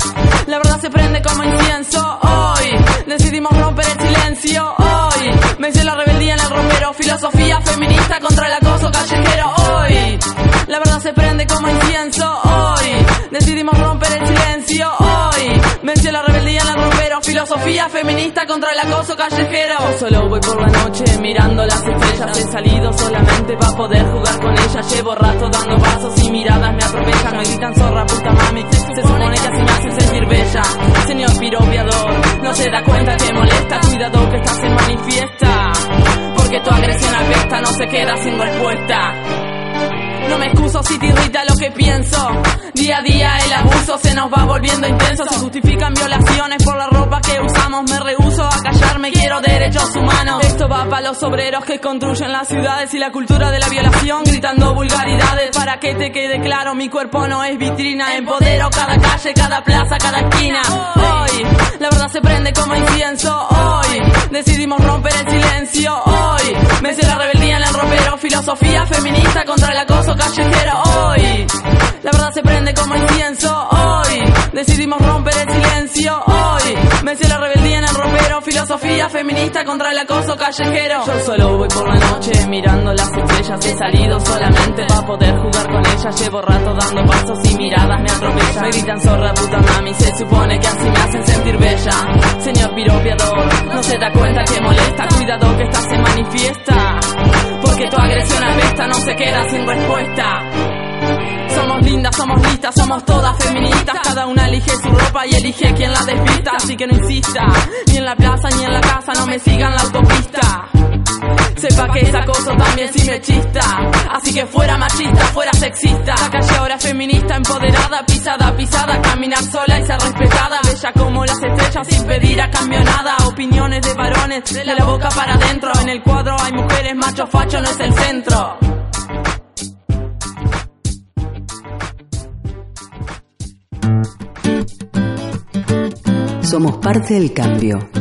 La verdad se prende como incienso hoy. Decidimos romper el silencio hoy. Me hice la rebeldía en el romero, filosofía feminista contra el acoso callejero hoy. La verdad se prende como incienso hoy. Decidimos romper el silencio hoy. Venció la rebeldía en el romero, filosofía feminista contra el acoso callejero. Solo voy por la noche mirando las estrellas. He salido solamente para poder jugar con ellas. Llevo rato dando pasos y miradas me aprovechan. Me gritan zorra, puta mami. Se supone que así me hacen sentir bella. Señor piropiador, no se da cuenta que molesta. Cuidado que estás en manifiesta. Porque tu agresión apesta, no se queda sin respuesta. No me excuso si te irrita lo que pienso. Día a día el abuso se nos va volviendo intenso. Se justifican violaciones por la ropa que usamos. Me rehuso a callarme, quiero derechos humanos. Esto va para los obreros que construyen las ciudades y la cultura de la violación. Gritando vulgaridades para que te quede claro. Mi cuerpo no es vitrina. Empodero cada calle, cada plaza, cada esquina. Hoy, la verdad se prende como incienso. Hoy, decidimos romper el silencio. Hoy, acoso callejero hoy. La verdad se prende como incienso hoy. Decidimos romper el silencio hoy. Venció la rebeldía en el ropero. Filosofía feminista contra el acoso callejero. Yo solo voy por la noche mirando las estrellas. He salido solamente para poder jugar con ellas. Llevo rato dando pasos y miradas me atropellan. Me gritan zorra puta mami. Se supone que así me hacen sentir bella. Señor piropiador, no se da cuenta que molesta. Cuidado que esta se manifiesta. Porque tu agresión apesta, no se queda sin respuesta. Somos lindas, somos listas, somos todas feministas. Cada una elige su ropa y elige quien la desvista. Así que no insista, ni en la plaza ni en la casa, no me sigan la autopista. Sepa que esa cosa también sí me chista. Así que fuera machista, fuera sexista. La calle ahora feminista, empoderada, pisada, pisada. Caminar sola y ser respetada. Bella como las estrellas sin pedir a cambio nada. Opiniones de varones, de la boca para adentro. En el cuadro hay mujeres, macho facho no es el centro. Somos parte del cambio.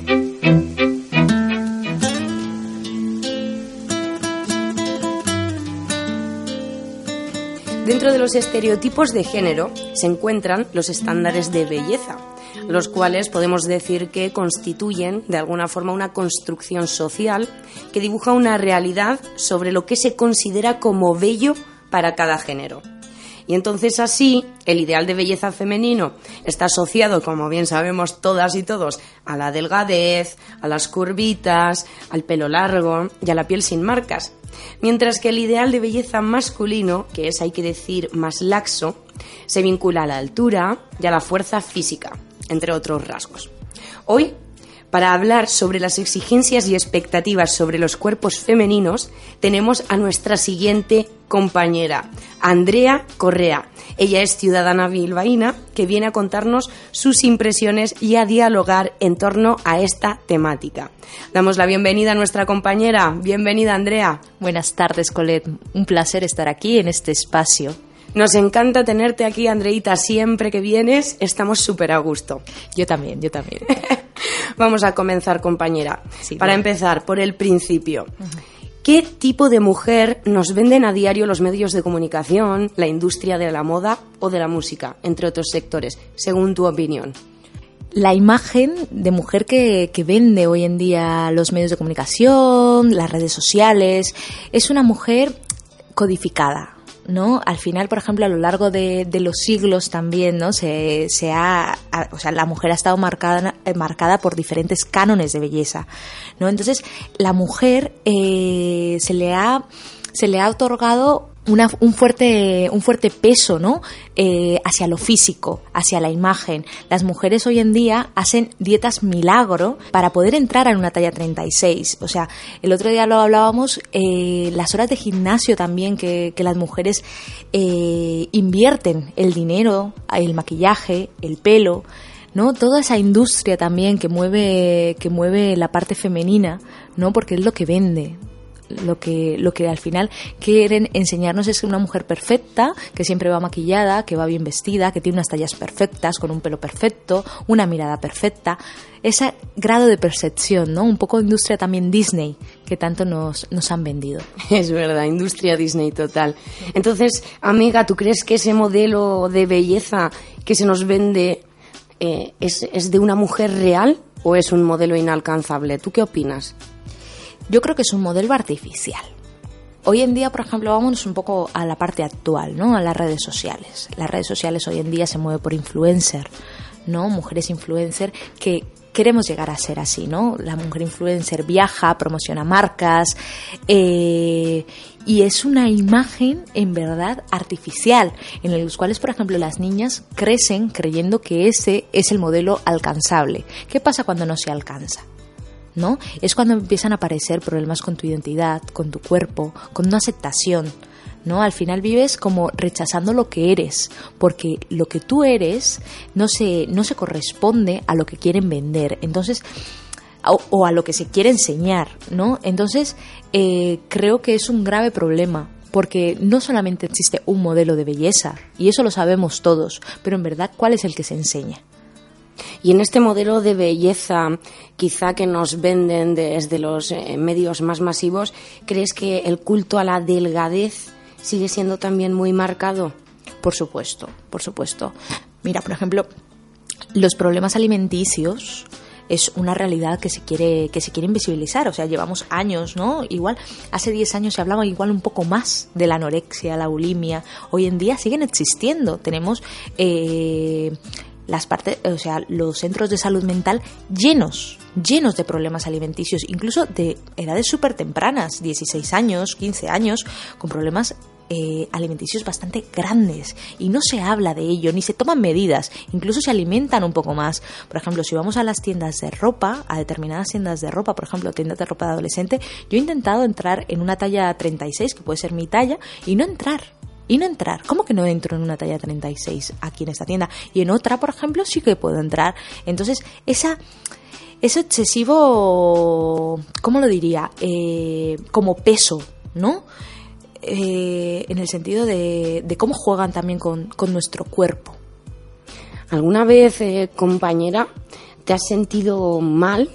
Dentro de los estereotipos de género se encuentran los estándares de belleza los cuales podemos decir que constituyen de alguna forma una construcción social que dibuja una realidad sobre lo que se considera como bello para cada género. Y entonces así el ideal de belleza femenino está asociado, como bien sabemos todas y todos, a la delgadez, a las curvitas, al pelo largo y a la piel sin marcas. Mientras que el ideal de belleza masculino, que es hay que decir más laxo, se vincula a la altura y a la fuerza física entre otros rasgos. Hoy, para hablar sobre las exigencias y expectativas sobre los cuerpos femeninos, tenemos a nuestra siguiente compañera, Andrea Correa. Ella es ciudadana bilbaína que viene a contarnos sus impresiones y a dialogar en torno a esta temática. Damos la bienvenida a nuestra compañera. Bienvenida, Andrea. Buenas tardes, Colette. Un placer estar aquí en este espacio Nos encanta tenerte aquí, Andreita, siempre que vienes, estamos súper a gusto. Yo también, yo también. Vamos a comenzar, compañera. Sí, Para empezar, por el principio. ¿Qué tipo de mujer nos venden a diario los medios de comunicación, la industria de la moda o de la música, entre otros sectores, según tu opinión? La imagen de mujer que, que vende hoy en día los medios de comunicación, las redes sociales, es una mujer codificada. ¿No? Al final, por ejemplo, a lo largo de, de los siglos también, ¿no? Se, se ha, o sea, la mujer ha estado marcada, eh, marcada por diferentes cánones de belleza, ¿no? Entonces, la mujer eh, se le ha se le ha otorgado una- un, fuerte, un fuerte peso ¿no? Eh, hacia lo físico, hacia la imagen. Las mujeres hoy en día hacen dietas milagro para poder entrar en una talla 36. O sea, el otro día lo hablábamos, eh, las horas de gimnasio también que, que las mujeres eh, invierten el dinero, el maquillaje, el pelo. ¿no? Toda esa industria también que mueve, que mueve la parte femenina, ¿no? Porque es lo que vende, lo que, lo que al final quieren enseñarnos es una mujer perfecta, que siempre va maquillada, que va bien vestida, que tiene unas tallas perfectas, con un pelo perfecto, una mirada perfecta. Ese grado de percepción, ¿no? Un poco industria también Disney, que tanto nos, nos han vendido. Es verdad, industria Disney total. Entonces, amiga, ¿tú crees que ese modelo de belleza que se nos vende eh, es, es de una mujer real o es un modelo inalcanzable? ¿Tú qué opinas? Yo creo que es un modelo artificial. Hoy en día, por ejemplo, vámonos un poco a la parte actual, ¿no? A las redes sociales. Las redes sociales hoy en día se mueven por influencer, ¿no? Mujeres influencer que queremos llegar a ser así, ¿no? La mujer influencer viaja, promociona marcas, eh, y es una imagen en verdad artificial, en los cuales, por ejemplo, las niñas crecen creyendo que ese es el modelo alcanzable. ¿Qué pasa cuando no se alcanza? ¿No? Es cuando empiezan a aparecer problemas con tu identidad, con tu cuerpo, con una aceptación, ¿no? Al final vives como rechazando lo que eres, porque lo que tú eres no se, no se corresponde a lo que quieren vender. Entonces, o, a lo que se quiere enseñar, ¿no? Entonces, eh, creo que es un grave problema. Porque no solamente existe un modelo de belleza, y eso lo sabemos todos, pero en verdad, ¿cuál es el que se enseña? Y en este modelo de belleza, quizá que nos venden desde los eh, medios más masivos, ¿crees que el culto a la delgadez sigue siendo también muy marcado? Por supuesto, por supuesto. Mira, por ejemplo, los problemas alimenticios es una realidad que se quiere que se quiere invisibilizar, o sea, llevamos años, ¿no? Igual hace 10 años se hablaba igual un poco más de la anorexia, la bulimia. Hoy en día siguen existiendo. Tenemos eh, las partes, o sea, los centros de salud mental llenos, llenos de problemas alimenticios, incluso de edades súper tempranas, 16 años, 15 años, con problemas eh, alimenticios bastante grandes y no se habla de ello ni se toman medidas, incluso se alimentan un poco más. Por ejemplo, si vamos a las tiendas de ropa, a determinadas tiendas de ropa, por ejemplo, tiendas de ropa de adolescente, yo he intentado entrar en una talla 36, que puede ser mi talla, y no entrar. Y no entrar. ¿Cómo que no entro en una talla 36 aquí en esta tienda? Y en otra, por ejemplo, sí que puedo entrar. Entonces, esa ese excesivo, ¿cómo lo diría? Eh, como peso, ¿no? Eh, en el sentido de, de cómo juegan también con, con nuestro cuerpo. ¿Alguna vez, eh, compañera, te has sentido mal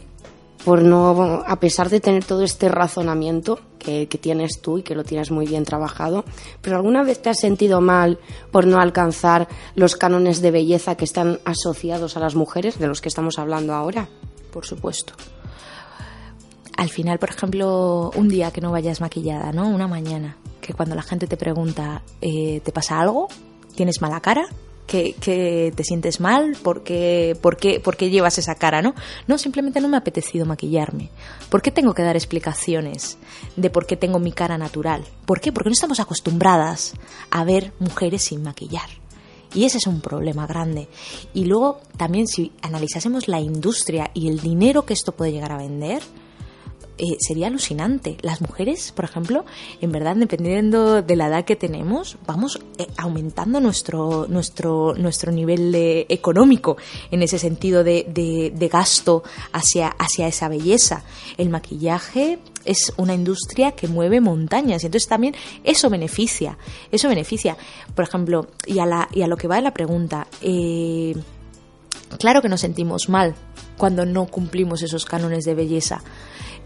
por no, a pesar de tener todo este razonamiento que, tienes tú y que lo tienes muy bien trabajado, pero alguna vez te has sentido mal por no alcanzar los cánones de belleza que están asociados a las mujeres, de los que estamos hablando ahora? Por supuesto. Al final, por ejemplo, un día que no vayas maquillada, ¿no? Una mañana, que cuando la gente te pregunta, eh, ¿te pasa algo? ¿Tienes mala cara? ¿Que, te sientes mal? ¿Por qué, por, qué, ¿Por qué llevas esa cara, no? No, simplemente no me ha apetecido maquillarme. ¿Por qué tengo que dar explicaciones de por qué tengo mi cara natural? ¿Por qué? Porque no estamos acostumbradas a ver mujeres sin maquillar. Y ese es un problema grande. Y luego también si analizásemos la industria y el dinero que esto puede llegar a vender, eh, sería alucinante. Las mujeres, por ejemplo, en verdad, dependiendo de la edad que tenemos, vamos eh, aumentando nuestro, nuestro, nuestro nivel económico en ese sentido de, de, gasto hacia, hacia esa belleza. El maquillaje es una industria que mueve montañas entonces también eso beneficia, eso beneficia. Por ejemplo, y a, la, y a lo que va de la pregunta, eh, claro que nos sentimos mal cuando no cumplimos esos cánones de belleza.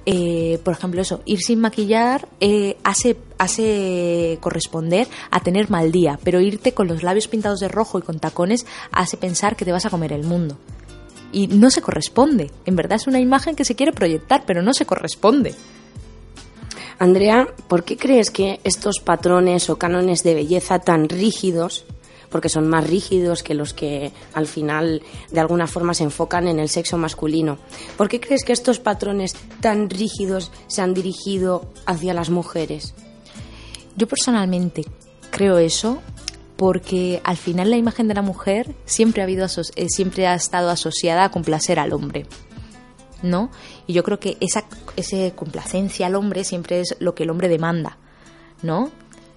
Eh, por ejemplo, eso, ir sin maquillar eh, hace, hace corresponder a tener mal día, pero irte con los labios pintados de rojo y con tacones hace pensar que te vas a comer el mundo. Y no se corresponde. En verdad es una imagen que se quiere proyectar, pero no se corresponde. Andrea, ¿por qué crees que estos patrones o cánones de belleza tan rígidos porque son más rígidos que los que al final de alguna forma se enfocan en el sexo masculino. ¿Por qué crees que estos patrones tan rígidos se han dirigido hacia las mujeres? Yo personalmente creo eso porque al final la imagen de la mujer siempre ha, habido, eh, siempre ha estado asociada a complacer al hombre. ¿No? Y yo creo que esa, esa complacencia al hombre siempre es lo que el hombre demanda, ¿no?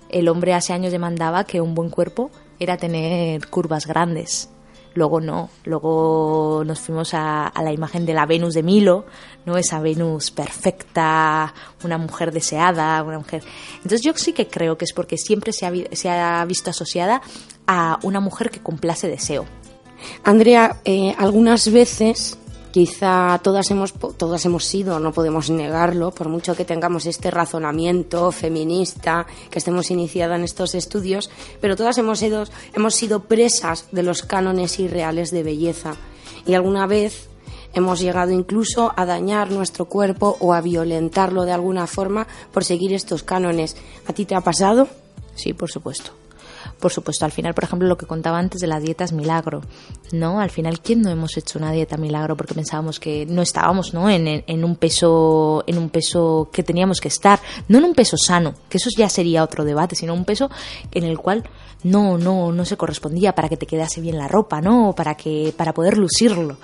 El hombre hace años demandaba que un buen cuerpo era tener curvas grandes. Luego no, luego nos fuimos a, la imagen de la Venus de Milo, ¿no? Esa Venus perfecta, una mujer deseada, una mujer... Entonces yo sí que creo que es porque siempre se ha, visto asociada a una mujer que complace deseo. Andrea, eh, algunas veces Quizá todas hemos, todas hemos sido, no podemos negarlo, por mucho que tengamos este razonamiento feminista, que estemos iniciadas en estos estudios, pero todas hemos sido, hemos sido presas de los cánones irreales de belleza. Y alguna vez hemos llegado incluso a dañar nuestro cuerpo o a violentarlo de alguna forma por seguir estos cánones. ¿A ti te ha pasado? Sí, por supuesto por supuesto, al final, por ejemplo, lo que contaba antes de las dietas milagro, ¿no? Al final, ¿quién no hemos hecho una dieta milagro porque pensábamos que no estábamos, ¿no? En, en, un peso, en un peso que teníamos que estar, no en un peso sano, que eso ya sería otro debate, sino un peso en el cual no, no, no se correspondía para que te quedase bien la ropa, ¿no? Para que, para poder lucirlo.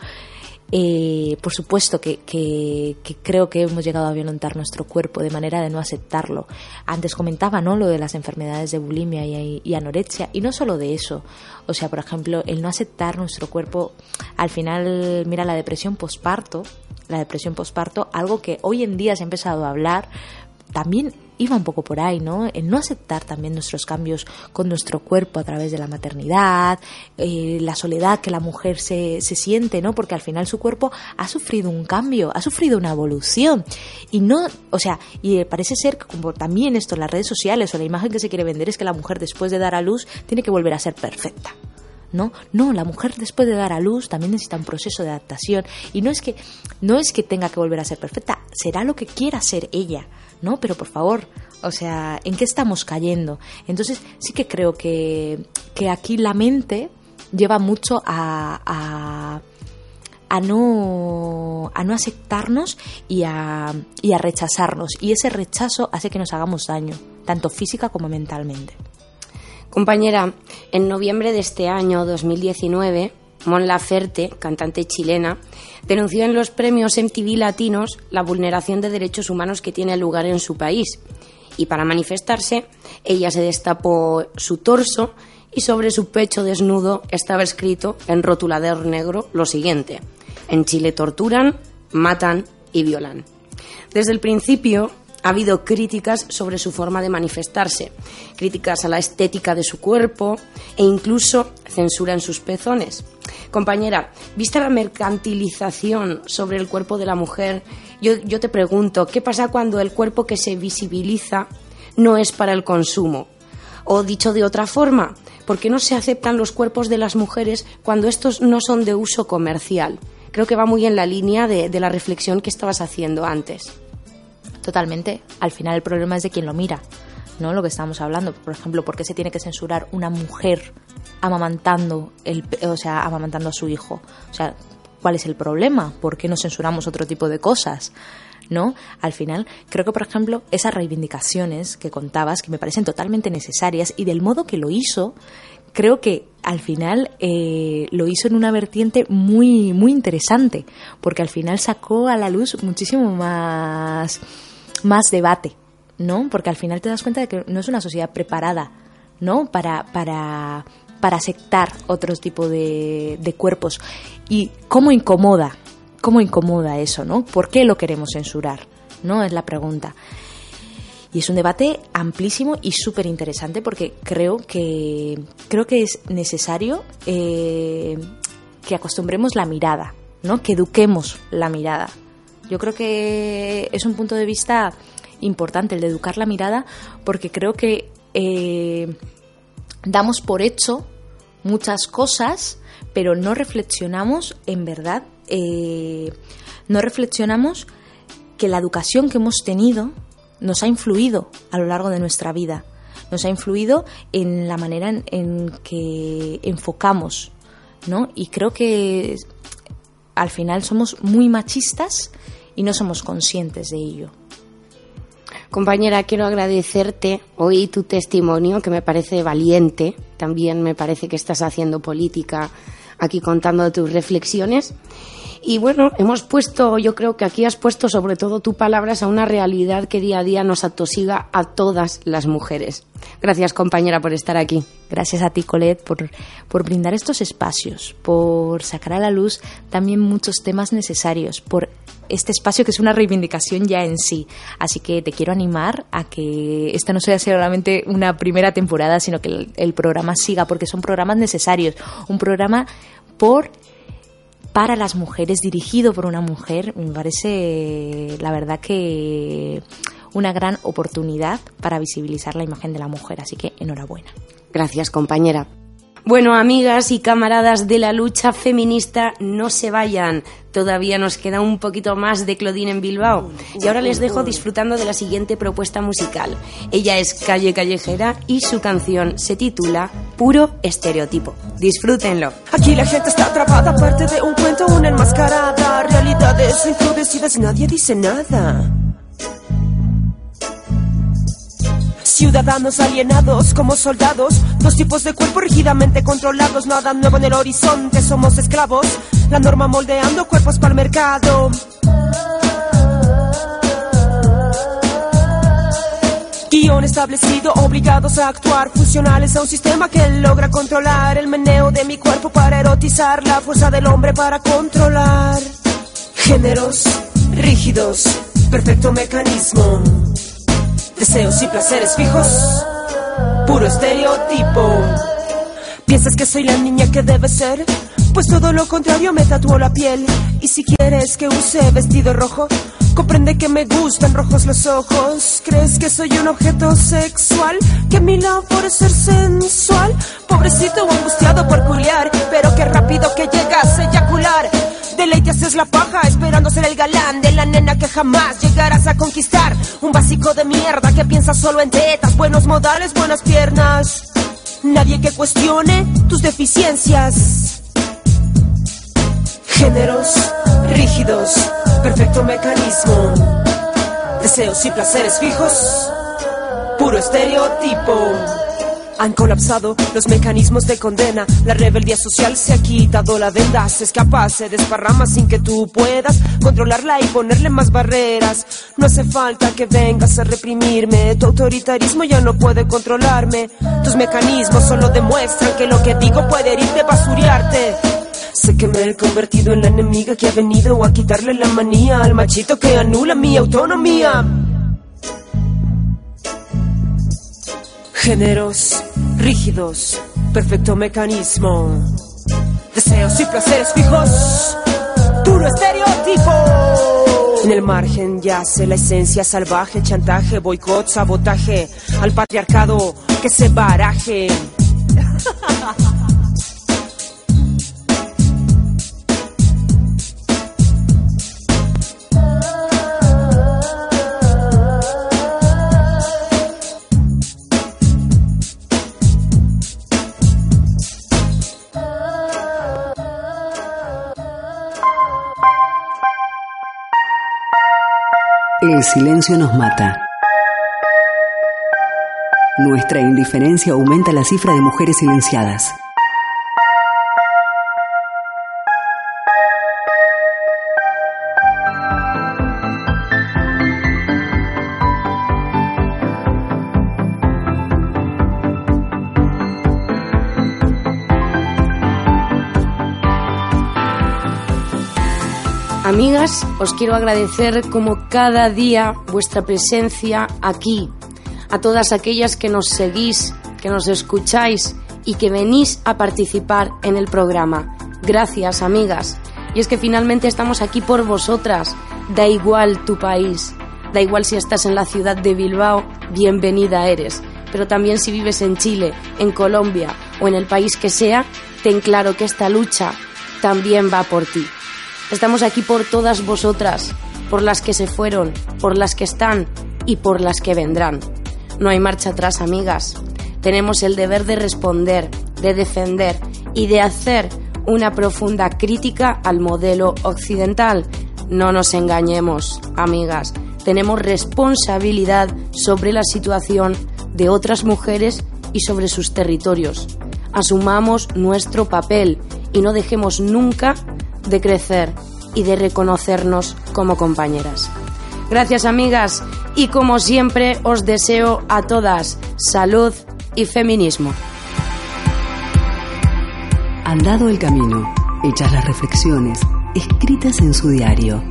Eh, por supuesto que, creo que hemos llegado a violentar nuestro cuerpo de manera de no aceptarlo. Antes comentaba ¿no? lo de las enfermedades de bulimia y, anorexia, y no solo de eso. O sea, por ejemplo, el no aceptar nuestro cuerpo, al final, mira, la depresión posparto, la depresión posparto, algo que hoy en día se ha empezado a hablar, también iba un poco por ahí, ¿no? En no aceptar también nuestros cambios con nuestro cuerpo a través de la maternidad, eh, la soledad que la mujer se, se siente, ¿no? Porque al final su cuerpo ha sufrido un cambio, ha sufrido una evolución. Y no, o sea, y parece ser que como también esto en las redes sociales o la imagen que se quiere vender es que la mujer después de dar a luz tiene que volver a ser perfecta. ¿no? No, la mujer después de dar a luz también necesita un proceso de adaptación y no es que no es que tenga que volver a ser perfecta, será lo que quiera ser ella. ¿No? Pero por favor, o sea, ¿en qué estamos cayendo? Entonces sí que creo que, que aquí la mente lleva mucho a, a, no, a no aceptarnos y a, y a rechazarnos. Y ese rechazo hace que nos hagamos daño, tanto física como mentalmente. Compañera, en noviembre de este año 2019, Mon Laferte, cantante chilena, denunció en los premios MTV Latinos la vulneración de derechos humanos que tiene lugar en su país. Y para manifestarse, ella se destapó su torso y sobre su pecho desnudo estaba escrito en rotulador negro lo siguiente: En Chile torturan, matan y violan. Desde el principio, ha habido críticas sobre su forma de manifestarse, críticas a la estética de su cuerpo e incluso censura en sus pezones. Compañera, vista la mercantilización sobre el cuerpo de la mujer, yo, te pregunto, ¿qué pasa cuando el cuerpo que se visibiliza no es para el consumo? O dicho de otra forma, ¿por qué no se aceptan los cuerpos de las mujeres cuando estos no son de uso comercial? Creo que va muy en la línea de la reflexión que estabas haciendo antes. Totalmente. Al final el problema es de quien lo mira, ¿no? Lo que estamos hablando. Por ejemplo, ¿por qué se tiene que censurar una mujer amamantando, el, o sea, amamantando a su hijo? O sea, ¿cuál es el problema? ¿Por qué no censuramos otro tipo de cosas? ¿no? Al final, creo que, por ejemplo, esas reivindicaciones que contabas, que me parecen totalmente necesarias y del modo que lo hizo, creo que al final eh, lo hizo en una vertiente muy, muy interesante, porque al final sacó a la luz muchísimo más, más debate, ¿no? Porque al final te das cuenta de que no es una sociedad preparada, ¿no? Para, para, para aceptar otro tipo de, de cuerpos. Y cómo incomoda, cómo incomoda eso, ¿no? ¿Por qué lo queremos censurar? ¿No? Es la pregunta. Y es un debate amplísimo y súper interesante porque creo que, creo que es necesario eh, que acostumbremos la mirada, ¿no? que eduquemos la mirada. Yo creo que es un punto de vista importante el de educar la mirada porque creo que eh, damos por hecho muchas cosas, pero no reflexionamos en verdad, eh, no reflexionamos que la educación que hemos tenido nos ha influido a lo largo de nuestra vida, nos ha influido en la manera en, que enfocamos, ¿no? Y creo que al final somos muy machistas y no somos conscientes de ello. Compañera, quiero agradecerte hoy tu testimonio, que me parece valiente. También me parece que estás haciendo política aquí contando tus reflexiones. Y bueno, hemos puesto, yo creo que aquí has puesto sobre todo tu palabras a una realidad que día a día nos atosiga a todas las mujeres. Gracias, compañera, por estar aquí. Gracias a ti, Colette, por, por brindar estos espacios, por sacar a la luz también muchos temas necesarios, por este espacio que es una reivindicación ya en sí. Así que te quiero animar a que esta no sea solamente una primera temporada, sino que el programa siga, porque son programas necesarios. Un programa por para las mujeres, dirigido por una mujer, me parece la verdad que una gran oportunidad para visibilizar la imagen de la mujer. Así que enhorabuena. Gracias, compañera. Bueno, amigas y camaradas de la lucha feminista, no se vayan. Todavía nos queda un poquito más de Claudine en Bilbao. Y ahora les dejo disfrutando de la siguiente propuesta musical. Ella es Calle Callejera y su canción se titula Puro Estereotipo. Disfrútenlo. Aquí la gente está atrapada, parte de un cuento, una enmascarada. Realidades encrudecidas, nadie dice nada. Ciudadanos alienados como soldados, dos tipos de cuerpo rígidamente controlados, nada nuevo en el horizonte, somos esclavos, la norma moldeando cuerpos para el mercado. Guión establecido, obligados a actuar, funcionales a un sistema que logra controlar el meneo de mi cuerpo para erotizar la fuerza del hombre para controlar. Géneros rígidos, perfecto mecanismo deseos y placeres fijos, puro estereotipo. ¿Piensas que soy la niña que debe ser? Pues todo lo contrario, me tatuó la piel. Y si quieres que use vestido rojo, comprende que me gustan rojos los ojos. ¿Crees que soy un objeto sexual? Que mi labor es ser sensual. Pobrecito angustiado por culiar, pero qué rápido que llegas a eyacular. Deleites es la paja, esperando ser el galán de la nena que jamás llegarás a conquistar. Un básico de mierda que piensa solo en tetas, buenos modales, buenas piernas. Nadie que cuestione tus deficiencias. Géneros rígidos, perfecto mecanismo. Deseos y placeres fijos, puro estereotipo. Han colapsado los mecanismos de condena. La rebeldía social se ha quitado la venda. Se escapa, se desparrama sin que tú puedas controlarla y ponerle más barreras. No hace falta que vengas a reprimirme. Tu autoritarismo ya no puede controlarme. Tus mecanismos solo demuestran que lo que digo puede herirte, basuriarte. Sé que me he convertido en la enemiga que ha venido a quitarle la manía al machito que anula mi autonomía. Géneros rígidos, perfecto mecanismo. Deseos y placeres fijos, puro estereotipo. En el margen yace la esencia salvaje, chantaje, boicot, sabotaje al patriarcado que se baraje. El silencio nos mata. Nuestra indiferencia aumenta la cifra de mujeres silenciadas. Amigas, os quiero agradecer como cada día vuestra presencia aquí, a todas aquellas que nos seguís, que nos escucháis y que venís a participar en el programa. Gracias, amigas. Y es que finalmente estamos aquí por vosotras. Da igual tu país, da igual si estás en la ciudad de Bilbao, bienvenida eres. Pero también si vives en Chile, en Colombia o en el país que sea, ten claro que esta lucha también va por ti. Estamos aquí por todas vosotras, por las que se fueron, por las que están y por las que vendrán. No hay marcha atrás, amigas. Tenemos el deber de responder, de defender y de hacer una profunda crítica al modelo occidental. No nos engañemos, amigas. Tenemos responsabilidad sobre la situación de otras mujeres y sobre sus territorios. Asumamos nuestro papel y no dejemos nunca de crecer y de reconocernos como compañeras. Gracias amigas y como siempre os deseo a todas salud y feminismo. Andado el camino, hechas las reflexiones, escritas en su diario.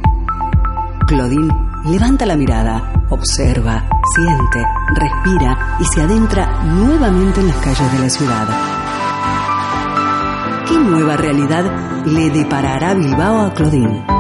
Claudine levanta la mirada, observa, siente, respira y se adentra nuevamente en las calles de la ciudad. ¿Qué nueva realidad le deparará Bilbao a Claudine?